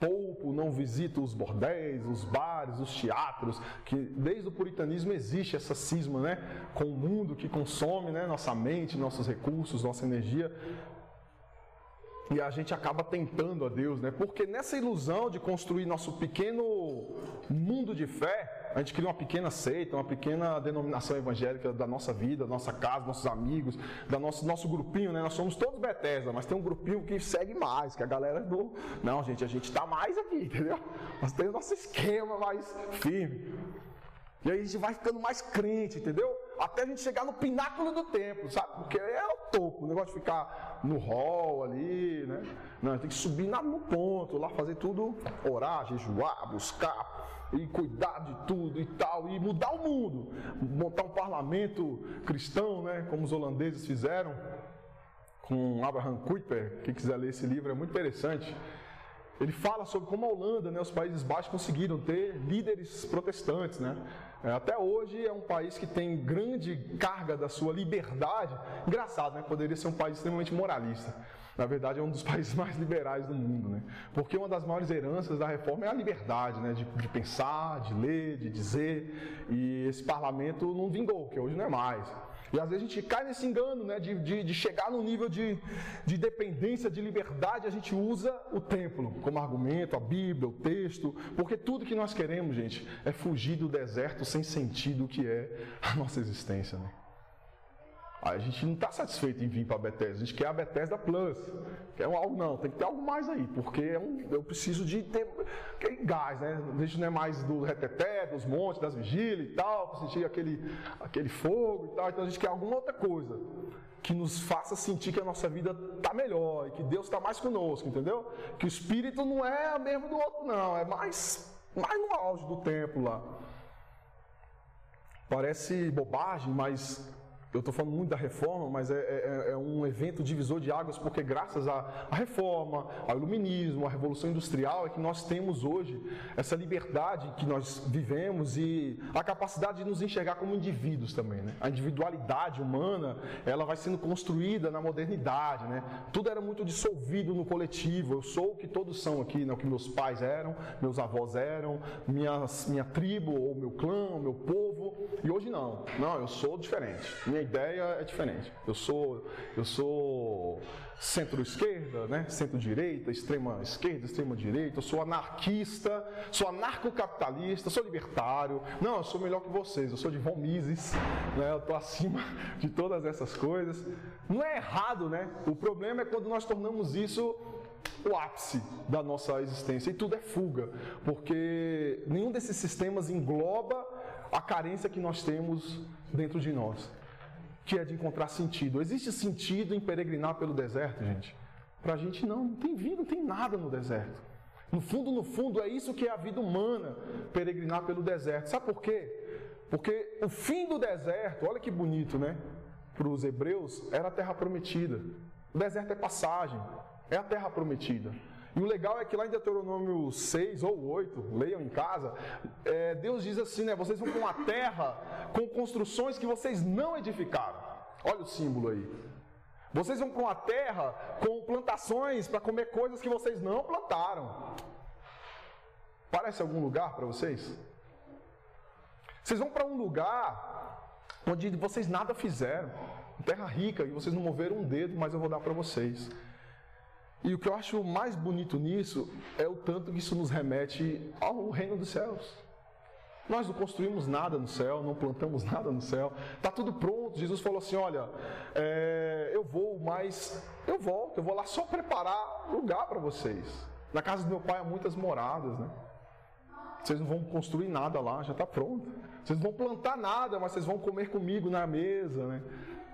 Poupo, não visito os bordéis, os bares, os teatros, que desde o puritanismo existe essa cisma, né? Com o mundo que consome, né? Nossa mente, nossos recursos, nossa energia. E a gente acaba tentando a Deus, né? Porque nessa ilusão de construir nosso pequeno mundo de fé, a gente cria uma pequena seita, uma pequena denominação evangélica da nossa vida, da nossa casa, nossos amigos, da nosso, nosso grupinho, né? Nós somos todos Bethesda, mas tem um grupinho que segue mais, que a galera do. Não, gente, a gente está mais aqui, entendeu? Nós temos nosso esquema mais firme. E aí a gente vai ficando mais crente, entendeu? Até a gente chegar no pináculo do templo, sabe? Porque é o topo, o negócio de ficar no hall ali, né? Não, tem que subir no ponto, lá fazer tudo, orar, jejuar, buscar, e cuidar de tudo e tal, e mudar o mundo, montar um parlamento cristão, né, como os holandeses fizeram, com Abraham Kuyper, quem quiser ler esse livro é muito interessante. Ele fala sobre como a Holanda, né, os Países Baixos conseguiram ter líderes protestantes, né? É, até hoje é um país que tem grande carga da sua liberdade. Engraçado, né? Poderia ser um país extremamente moralista na verdade, é um dos países mais liberais do mundo, né? Porque uma das maiores heranças da reforma é a liberdade, né? De, de, pensar, de ler, de dizer. E esse parlamento não vingou, que hoje não é mais. E às vezes a gente cai nesse engano, né? De, de, de chegar no nível de, de dependência, de liberdade, a gente usa o templo como argumento, a Bíblia, o texto, porque tudo que nós queremos, gente, é fugir do deserto sem sentido que é a nossa existência, né? A gente não está satisfeito em vir para a Bethesda, a gente quer a Bethesda Plus. Quer algo não, tem que ter algo mais aí, porque é um, eu preciso de ter gás, né? A gente não é mais do reteté, dos montes, das vigílias e tal, para sentir aquele, aquele fogo e tal. Então a gente quer alguma outra coisa que nos faça sentir que a nossa vida está melhor e que Deus está mais conosco, entendeu? Que o espírito não é o mesmo do outro, não, é mais, mais no auge do tempo lá. Parece bobagem, mas eu estou falando muito da reforma, mas é, é, é, um evento divisor de águas, porque graças à, à, reforma, ao iluminismo, à revolução industrial, é que nós temos hoje essa liberdade que nós vivemos e a capacidade de nos enxergar como indivíduos também. Né? A individualidade humana, ela vai sendo construída na modernidade. Né? Tudo era muito dissolvido no coletivo. Eu sou o que todos são aqui, né? o que meus pais eram, meus avós eram, minhas, minha tribo, ou meu clã, o meu povo. E hoje não. Não, eu sou diferente. Minha minha ideia é diferente. Eu sou, eu sou centro-esquerda, né? centro-direita, extrema-esquerda, extrema-direita, eu sou anarquista, sou anarcocapitalista, sou libertário. Não, eu sou melhor que vocês, eu sou de Von Mises, né? eu estou acima de todas essas coisas. Não é errado, né? O problema é quando nós tornamos isso o ápice da nossa existência e tudo é fuga, porque nenhum desses sistemas engloba a carência que nós temos dentro de nós que é de encontrar sentido. Existe sentido em peregrinar pelo deserto, gente? Para a gente não, não tem vida, não tem nada no deserto. No fundo, no fundo, é isso que é a vida humana, peregrinar pelo deserto. Sabe por quê? Porque o fim do deserto, olha que bonito, né? Para os hebreus, era a terra prometida. O deserto é passagem, é a terra prometida. E o legal é que lá em Deuteronômio 6 ou 8, leiam em casa, é, Deus diz assim, né? Vocês vão para uma terra com construções que vocês não edificaram. Olha o símbolo aí. Vocês vão para uma terra com plantações para comer coisas que vocês não plantaram. Parece algum lugar para vocês? Vocês vão para um lugar onde vocês nada fizeram, terra rica, e vocês não moveram um dedo, mas eu vou dar para vocês. E o que eu acho mais bonito nisso é o tanto que isso nos remete ao reino dos céus. Nós não construímos nada no céu, não plantamos nada no céu, está tudo pronto. Jesus falou assim: Olha, é, eu vou, mas eu volto, eu vou lá só preparar lugar para vocês. Na casa do meu pai há muitas moradas, né? Vocês não vão construir nada lá, já está pronto. Vocês não vão plantar nada, mas vocês vão comer comigo na mesa, né?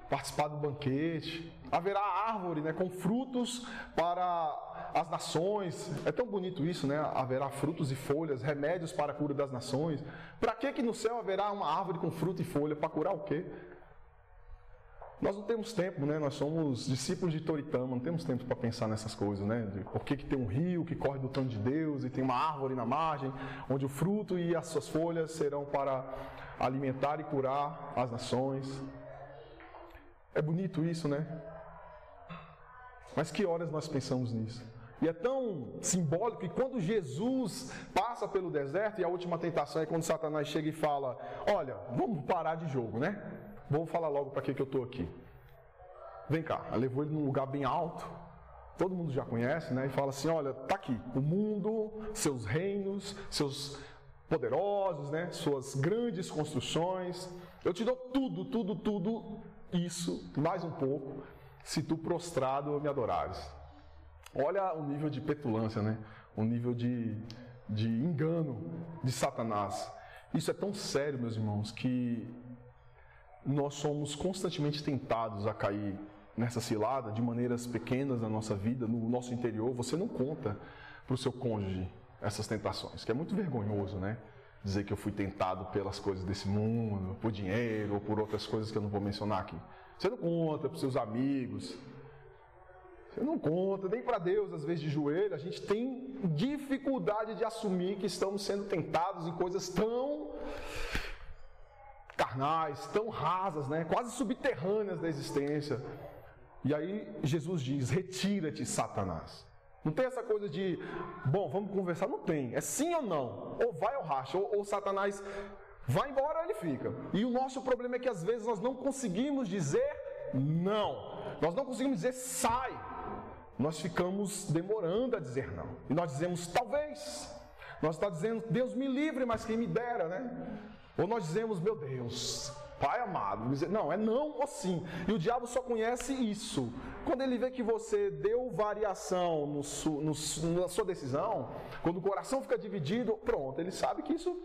Participar do banquete. Haverá árvore né, com frutos para as nações. É tão bonito isso, né? Haverá frutos e folhas, remédios para a cura das nações. Para que que no céu haverá uma árvore com fruto e folha? Para curar o quê? Nós não temos tempo, né? Nós somos discípulos de Toritama, não temos tempo para pensar nessas coisas, né? De por que, que tem um rio que corre do trono de Deus e tem uma árvore na margem, onde o fruto e as suas folhas serão para alimentar e curar as nações. É bonito isso, né? Mas que horas nós pensamos nisso? E é tão simbólico que quando Jesus passa pelo deserto, e a última tentação é quando Satanás chega e fala: Olha, vamos parar de jogo, né? Vamos falar logo para que, que eu estou aqui. Vem cá, ela levou ele num lugar bem alto, todo mundo já conhece, né? E fala assim: Olha, tá aqui, o mundo, seus reinos, seus poderosos, né? Suas grandes construções. Eu te dou tudo, tudo, tudo isso, mais um pouco, se tu prostrado me adorares. Olha o nível de petulância, né? O nível de, de engano de Satanás. Isso é tão sério, meus irmãos, que nós somos constantemente tentados a cair nessa cilada de maneiras pequenas na nossa vida, no nosso interior. Você não conta para o seu cônjuge essas tentações, que é muito vergonhoso, né? Dizer que eu fui tentado pelas coisas desse mundo, por dinheiro ou por outras coisas que eu não vou mencionar aqui. Você não conta para os seus amigos. Você não conta, nem para Deus, às vezes de joelho. A gente tem dificuldade de assumir que estamos sendo tentados em coisas tão carnais, tão rasas, né? quase subterrâneas da existência. E aí Jesus diz: Retira-te, Satanás. Não tem essa coisa de, bom, vamos conversar. Não tem. É sim ou não. Ou vai ou racha. Ou, ou Satanás vai embora ou ele fica. E o nosso problema é que às vezes nós não conseguimos dizer não. Nós não conseguimos dizer sai. Nós ficamos demorando a dizer não. E nós dizemos talvez. Nós está dizendo Deus me livre, mas quem me dera, né? Ou nós dizemos meu Deus, Pai amado, não, é não ou sim. E o diabo só conhece isso. Quando ele vê que você deu variação no, no, na sua decisão, quando o coração fica dividido, pronto, ele sabe que isso,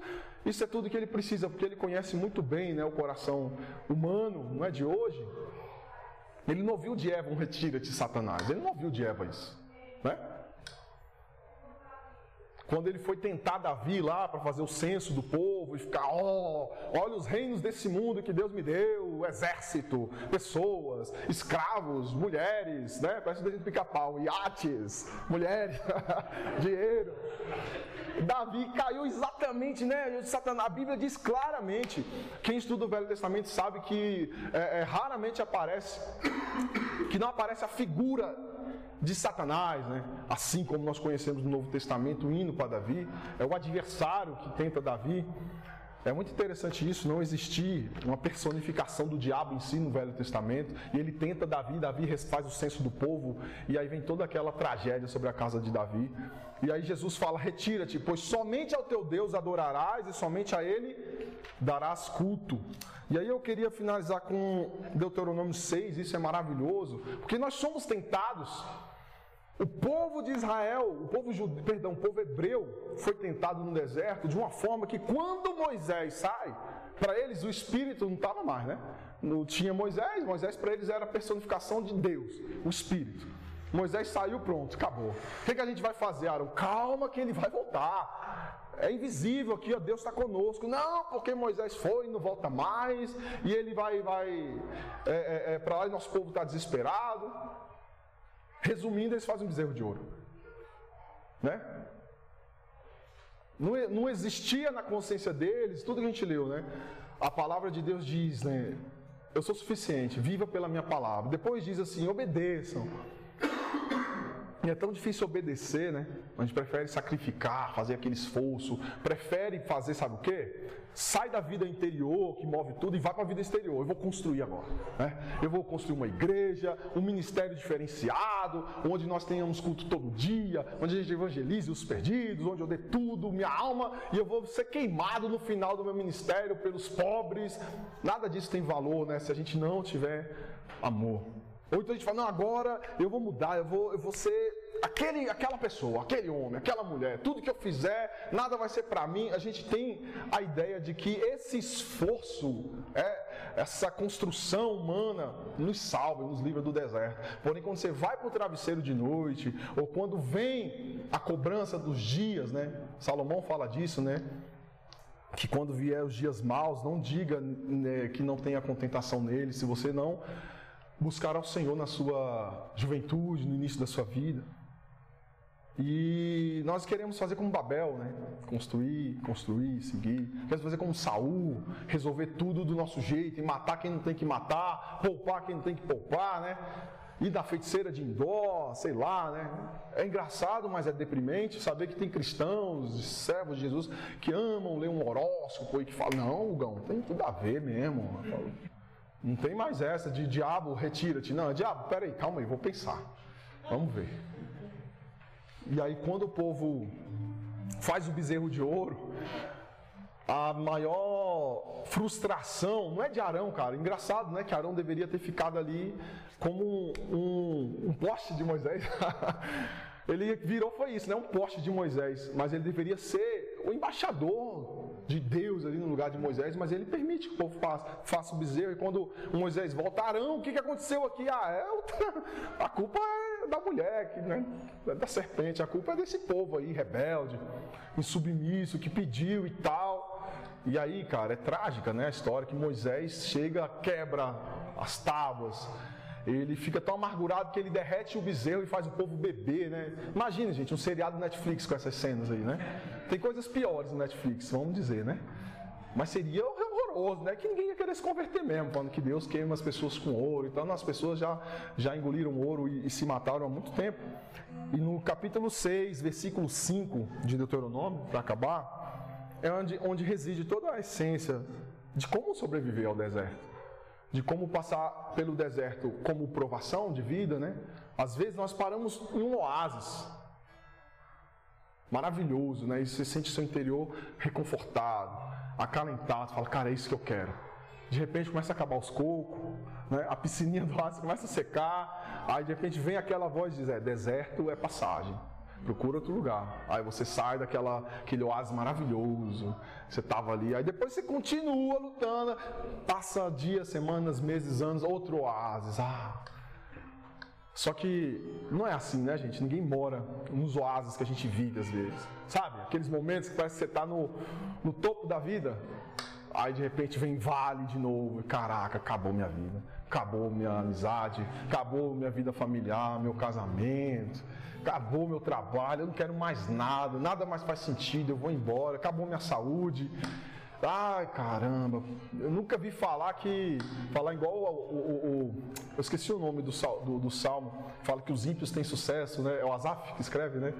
isso é tudo que ele precisa, porque ele conhece muito bem né, o coração humano, não é de hoje. Ele não ouviu de Eva um retira-te, Satanás. Ele não ouviu de Eva isso. Né? Quando ele foi tentar Davi lá para fazer o censo do povo e ficar, ó, oh, olha os reinos desse mundo que Deus me deu, exército, pessoas, escravos, mulheres, né? Parece o de pica-pau, iates, mulheres, dinheiro. Davi caiu exatamente, né? Satanás, a Bíblia diz claramente. Quem estuda o Velho Testamento sabe que é, é, raramente aparece, que não aparece a figura de Satanás, né? assim como nós conhecemos no Novo Testamento o hino para Davi, é o adversário que tenta Davi. É muito interessante isso, não existir uma personificação do diabo em si no Velho Testamento, e ele tenta Davi, Davi faz o censo do povo, e aí vem toda aquela tragédia sobre a casa de Davi. E aí Jesus fala: Retira-te, pois somente ao teu Deus adorarás e somente a ele darás culto. E aí eu queria finalizar com Deuteronômio 6, isso é maravilhoso, porque nós somos tentados o povo de Israel, o povo judeu, perdão, o povo hebreu foi tentado no deserto de uma forma que quando Moisés sai, para eles o espírito não estava mais, né? Não tinha Moisés, Moisés para eles era a personificação de Deus, o espírito. Moisés saiu, pronto, acabou. O que, que a gente vai fazer, Aaron? Calma que ele vai voltar. É invisível aqui, ó, Deus está conosco. Não, porque Moisés foi e não volta mais. E ele vai, vai é, é, é para lá e nosso povo está desesperado. Resumindo, eles fazem um bezerro de ouro. Né? Não, não existia na consciência deles, tudo que a gente leu, né? A palavra de Deus diz, né? Eu sou suficiente, viva pela minha palavra. Depois diz assim: obedeçam. E é tão difícil obedecer, né? A gente prefere sacrificar, fazer aquele esforço, prefere fazer, sabe o quê? Sai da vida interior, que move tudo, e vai para a vida exterior. Eu vou construir agora. Né? Eu vou construir uma igreja, um ministério diferenciado, onde nós tenhamos culto todo dia, onde a gente evangelize os perdidos, onde eu dê tudo, minha alma, e eu vou ser queimado no final do meu ministério pelos pobres. Nada disso tem valor, né? Se a gente não tiver amor. Ou então a gente fala, não, agora eu vou mudar, eu vou, eu vou ser aquele, aquela pessoa, aquele homem, aquela mulher, tudo que eu fizer, nada vai ser para mim. A gente tem a ideia de que esse esforço, é, essa construção humana, nos salva, nos livra do deserto. Porém, quando você vai para o travesseiro de noite, ou quando vem a cobrança dos dias, né? Salomão fala disso, né? Que quando vier os dias maus, não diga né, que não tenha contentação nele, se você não buscar ao Senhor na sua juventude, no início da sua vida. E nós queremos fazer como Babel, né? Construir, construir, seguir. Queremos fazer como Saul, resolver tudo do nosso jeito, e matar quem não tem que matar, poupar quem não tem que poupar, né? Ir da feiticeira de Indó, sei lá, né? É engraçado, mas é deprimente saber que tem cristãos, servos de Jesus, que amam ler um horóscopo e que falam, não, Gão, tem tudo a ver mesmo. Não tem mais essa de diabo, retira-te. Não, diabo, peraí, calma aí, vou pensar. Vamos ver. E aí, quando o povo faz o bezerro de ouro, a maior frustração não é de Arão, cara. Engraçado, né? Que Arão deveria ter ficado ali como um, um, um poste de Moisés. ele virou, foi isso, né? Um poste de Moisés. Mas ele deveria ser o embaixador de Deus ali no lugar de Moisés, mas ele permite que o povo faça, faça o bezerro. E quando Moisés volta, Arão, o que, que aconteceu aqui? Ah, é, a culpa é da mulher, que, né, é da serpente, a culpa é desse povo aí, rebelde, insubmisso, que pediu e tal. E aí, cara, é trágica né, a história que Moisés chega, quebra as tábuas, ele fica tão amargurado que ele derrete o bezerro e faz o povo beber, né? Imagina, gente, um seriado Netflix com essas cenas aí, né? Tem coisas piores no Netflix, vamos dizer, né? Mas seria horroroso, né? Que ninguém ia querer se converter mesmo, falando que Deus queima as pessoas com ouro e tal. As pessoas já, já engoliram ouro e, e se mataram há muito tempo. E no capítulo 6, versículo 5 de Deuteronômio, para acabar, é onde, onde reside toda a essência de como sobreviver ao deserto de como passar pelo deserto como provação de vida, né? Às vezes nós paramos em um oásis maravilhoso, né? E você sente seu interior reconfortado, acalentado, fala, cara, é isso que eu quero. De repente começa a acabar os cocos, né? a piscininha do oásis começa a secar, aí de repente vem aquela voz e diz, é, deserto é passagem procura outro lugar. Aí você sai daquela aquele oásis maravilhoso, você estava ali, aí depois você continua lutando, passa dias, semanas, meses, anos, outro oásis. Ah. Só que não é assim, né, gente? Ninguém mora nos oásis que a gente vive às vezes. Sabe? Aqueles momentos que parece que você está no, no topo da vida. Aí de repente vem vale de novo. Caraca, acabou minha vida. Acabou minha amizade. Acabou minha vida familiar, meu casamento acabou meu trabalho, eu não quero mais nada, nada mais faz sentido, eu vou embora, acabou minha saúde. Ai caramba, eu nunca vi falar que. Falar igual o. o, o eu esqueci o nome do, do, do, salmo, fala que os ímpios têm sucesso, né? É o Azaf que escreve, né?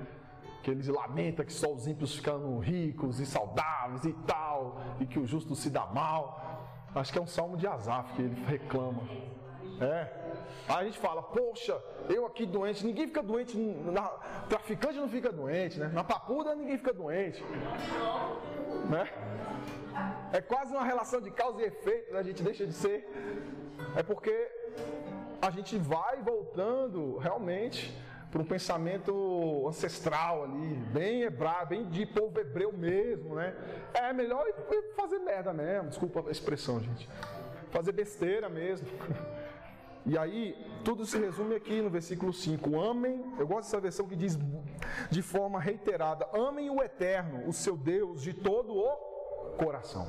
Que eles lamenta que só os ímpios ficam ricos e saudáveis e tal, e que o justo se dá mal. Acho que é um salmo de Azaf que ele reclama. É, Aí a gente fala, poxa, eu aqui doente, ninguém fica doente, na, traficante não fica doente, né? Na papuda ninguém fica doente. Né? É quase uma relação de causa e efeito, né? a gente deixa de ser. É porque a gente vai voltando realmente para um pensamento ancestral ali, bem hebraico, bem de povo hebreu mesmo, né? É melhor fazer merda mesmo, desculpa a expressão, gente. Fazer besteira mesmo. E aí, tudo se resume aqui no versículo 5. Amem, eu gosto dessa versão que diz de forma reiterada: amem o eterno, o seu Deus, de todo o coração.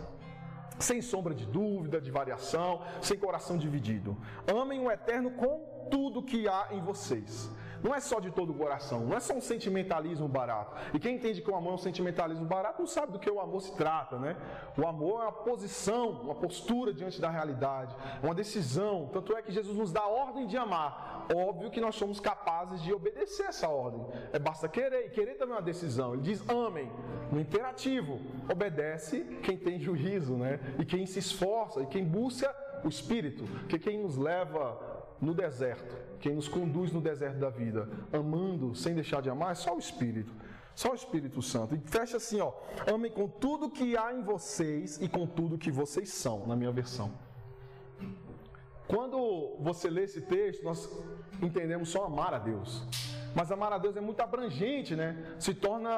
Sem sombra de dúvida, de variação, sem coração dividido. Amem o eterno com tudo que há em vocês não é só de todo o coração, não é só um sentimentalismo barato. E quem entende que o amor é um sentimentalismo barato não sabe do que o amor se trata, né? O amor é uma posição, uma postura diante da realidade, uma decisão. Tanto é que Jesus nos dá a ordem de amar. Óbvio que nós somos capazes de obedecer essa ordem. É basta querer, e querer também é uma decisão. Ele diz: amem, no imperativo. Obedece quem tem juízo, né? E quem se esforça, e quem busca o Espírito, que quem nos leva no deserto, quem nos conduz no deserto da vida, amando sem deixar de amar, é só o Espírito. Só o Espírito Santo. E fecha assim, ó. Amem com tudo que há em vocês e com tudo que vocês são, na minha versão. Quando você lê esse texto, nós entendemos só amar a Deus. Mas amar a Deus é muito abrangente, né? Se torna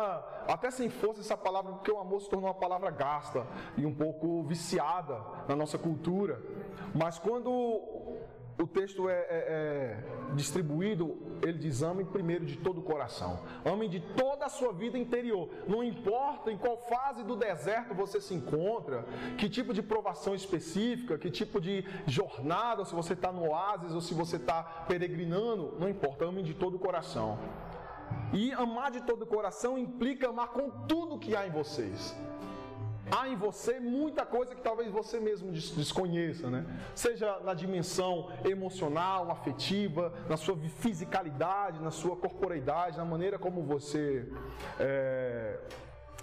até sem força essa palavra, porque o amor se tornou uma palavra gasta e um pouco viciada na nossa cultura. Mas quando o texto é, é, é, distribuído, ele diz: amem primeiro de todo o coração, amem de toda a sua vida interior. Não importa em qual fase do deserto você se encontra, que tipo de provação específica, que tipo de jornada, se você está no oásis ou se você está peregrinando, não importa, amem de todo o coração. E amar de todo o coração implica amar com tudo que há em vocês há em você muita coisa que talvez você mesmo desconheça, né? Seja na dimensão emocional, afetiva, na sua fisicalidade, na sua corporeidade, na maneira como você é,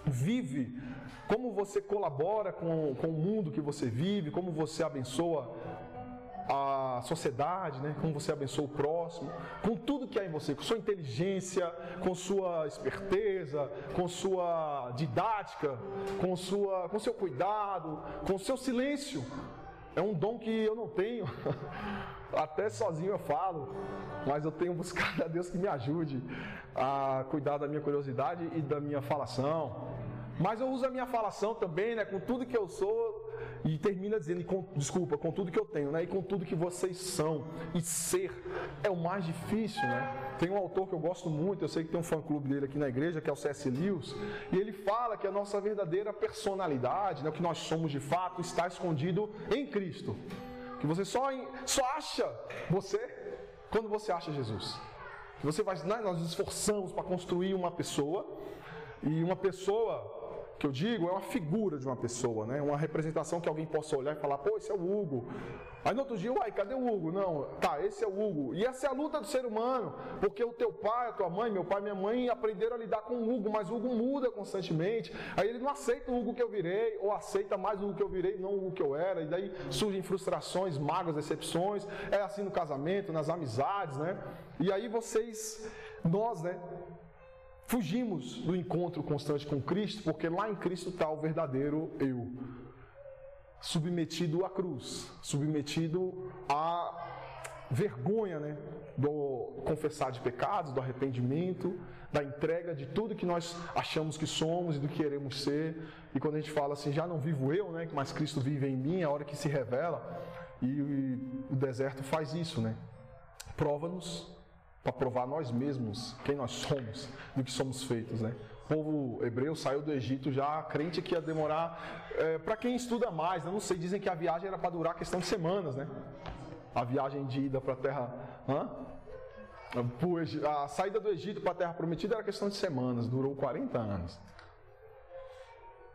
vive, como você colabora com, com o mundo que você vive, como você abençoa a sociedade, né? como você abençoa o próximo, com tudo que há em você, com sua inteligência, com sua esperteza, com sua didática, com, sua, com seu cuidado, com seu silêncio. É um dom que eu não tenho, até sozinho eu falo, mas eu tenho buscado a Deus que me ajude a cuidar da minha curiosidade e da minha falação. Mas eu uso a minha falação também, né, com tudo que eu sou, e termina dizendo, com, desculpa, com tudo que eu tenho, né? E com tudo que vocês são. E ser é o mais difícil, né? Tem um autor que eu gosto muito, eu sei que tem um fã-clube dele aqui na igreja, que é o C.S. Lewis, e ele fala que a nossa verdadeira personalidade, né, o que nós somos de fato, está escondido em Cristo. Que você só, só acha você quando você acha Jesus. Que você vai, né, nós nos esforçamos para construir uma pessoa, e uma pessoa que eu digo é uma figura de uma pessoa, né? Uma representação que alguém possa olhar e falar, pô, esse é o Hugo. Aí no outro dia, uai, cadê o Hugo? Não, tá, esse é o Hugo. E essa é a luta do ser humano, porque o teu pai, a tua mãe, meu pai, minha mãe aprenderam a lidar com o Hugo, mas o Hugo muda constantemente. Aí ele não aceita o Hugo que eu virei, ou aceita mais o Hugo que eu virei, não o Hugo que eu era. E daí surgem frustrações, mágoas, decepções. É assim no casamento, nas amizades, né? E aí vocês, nós, né? Fugimos do encontro constante com Cristo, porque lá em Cristo está o verdadeiro eu. Submetido à cruz, submetido à vergonha né, do confessar de pecados, do arrependimento, da entrega de tudo que nós achamos que somos e do que queremos ser. E quando a gente fala assim, já não vivo eu, né, mas Cristo vive em mim, é a hora que se revela. E, e o deserto faz isso, né? Prova-nos para provar nós mesmos quem nós somos, do que somos feitos, né? O povo hebreu saiu do Egito já crente que ia demorar. É, para quem estuda mais, eu não sei, dizem que a viagem era para durar questão de semanas, né? A viagem de ida para a terra. Hã? A saída do Egito para a terra prometida era questão de semanas, durou 40 anos.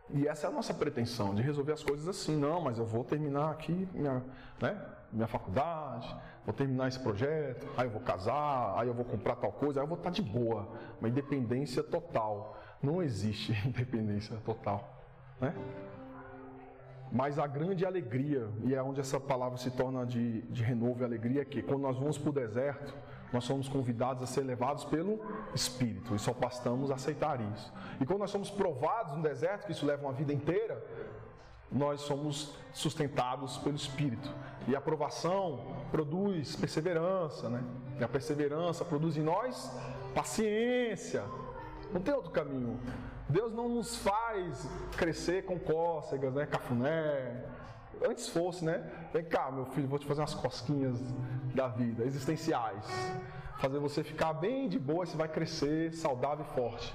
E essa é a nossa pretensão, de resolver as coisas assim. Não, mas eu vou terminar aqui minha, né, minha faculdade, vou terminar esse projeto, aí eu vou casar, aí eu vou comprar tal coisa, aí eu vou estar de boa. Uma independência total. Não existe independência total. Né? Mas a grande alegria, e é onde essa palavra se torna de, de renovo e alegria, é que quando nós vamos para o deserto, nós somos convidados a ser levados pelo Espírito e só bastamos aceitar isso. E quando nós somos provados no deserto, que isso leva uma vida inteira, nós somos sustentados pelo Espírito. E a aprovação produz perseverança, né? E a perseverança produz em nós paciência. Não tem outro caminho. Deus não nos faz crescer com cócegas, né? Cafuné, Antes fosse, né? Vem cá, meu filho, vou te fazer umas cosquinhas da vida, existenciais. Fazer você ficar bem de boa, você vai crescer saudável e forte.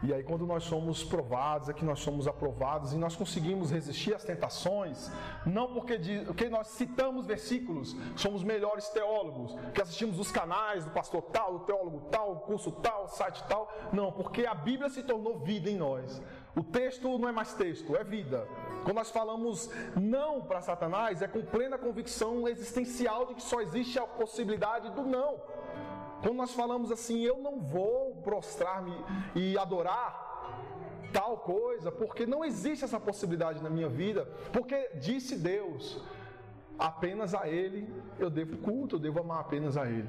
E aí, quando nós somos provados, é que nós somos aprovados e nós conseguimos resistir às tentações, não porque, de, porque nós citamos versículos, somos melhores teólogos, que assistimos os canais do pastor tal, do teólogo tal, curso tal, site tal. Não, porque a Bíblia se tornou vida em nós. O texto não é mais texto, é vida. Quando nós falamos não para Satanás, é com plena convicção existencial de que só existe a possibilidade do não. Quando nós falamos assim, eu não vou prostrar-me e adorar tal coisa, porque não existe essa possibilidade na minha vida, porque disse Deus, apenas a Ele eu devo culto, eu devo amar apenas a Ele.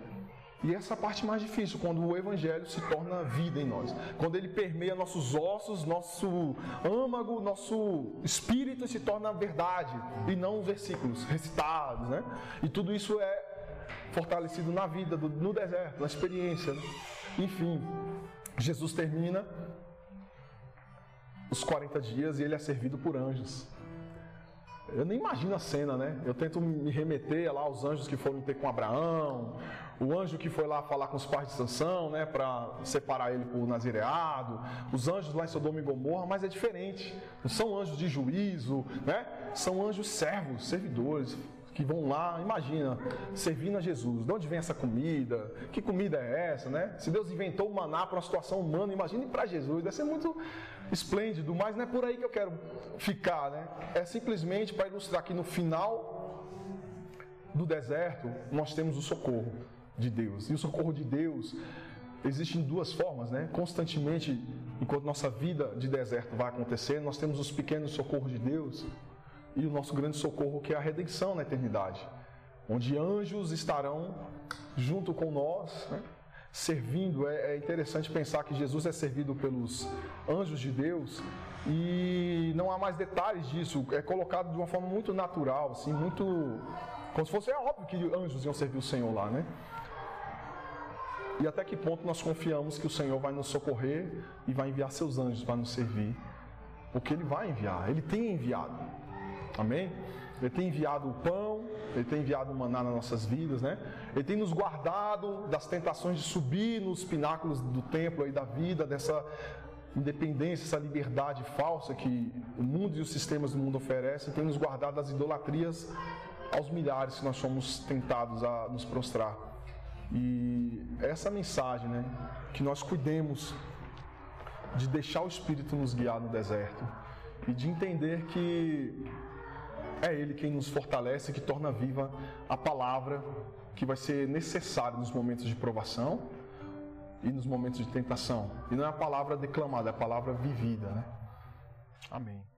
E essa parte mais difícil, quando o Evangelho se torna vida em nós. Quando ele permeia nossos ossos, nosso âmago, nosso espírito se torna verdade, e não versículos recitados, né? E tudo isso é fortalecido na vida, no deserto, na experiência. Enfim, Jesus termina os 40 dias e ele é servido por anjos. Eu nem imagino a cena, né? Eu tento me remeter lá aos anjos que foram ter com Abraão, o anjo que foi lá falar com os pais de Sansão, né, para separar ele por nazireado, os anjos lá em Sodoma e Gomorra, mas é diferente. Não são anjos de juízo, né? São anjos servos, servidores, que vão lá, imagina, servindo a Jesus. De onde vem essa comida? Que comida é essa, né? Se Deus inventou o maná para uma situação humana, imagine para Jesus. Deve ser muito esplêndido, mas não é por aí que eu quero ficar, né? É simplesmente para ilustrar que no final do deserto nós temos o socorro de Deus. E o socorro de Deus existe em duas formas, né? Constantemente, enquanto nossa vida de deserto vai acontecer, nós temos os pequenos socorros de Deus e o nosso grande socorro, que é a redenção na eternidade, onde anjos estarão junto com nós, né? servindo. É, é interessante pensar que Jesus é servido pelos anjos de Deus e não há mais detalhes disso. É colocado de uma forma muito natural, assim, muito como se fosse é óbvio que anjos iam servir o Senhor lá, né? E até que ponto nós confiamos que o Senhor vai nos socorrer e vai enviar seus anjos para nos servir? Porque Ele vai enviar, Ele tem enviado. Amém? Ele tem enviado o pão, Ele tem enviado o maná nas nossas vidas, né? Ele tem nos guardado das tentações de subir nos pináculos do templo aí da vida, dessa independência, essa liberdade falsa que o mundo e os sistemas do mundo oferecem, tem nos guardado das idolatrias aos milhares que nós somos tentados a nos prostrar. E essa mensagem, né? Que nós cuidemos de deixar o Espírito nos guiar no deserto e de entender que é Ele quem nos fortalece, que torna viva a palavra que vai ser necessária nos momentos de provação e nos momentos de tentação. E não é a palavra declamada, é a palavra vivida, né? Amém.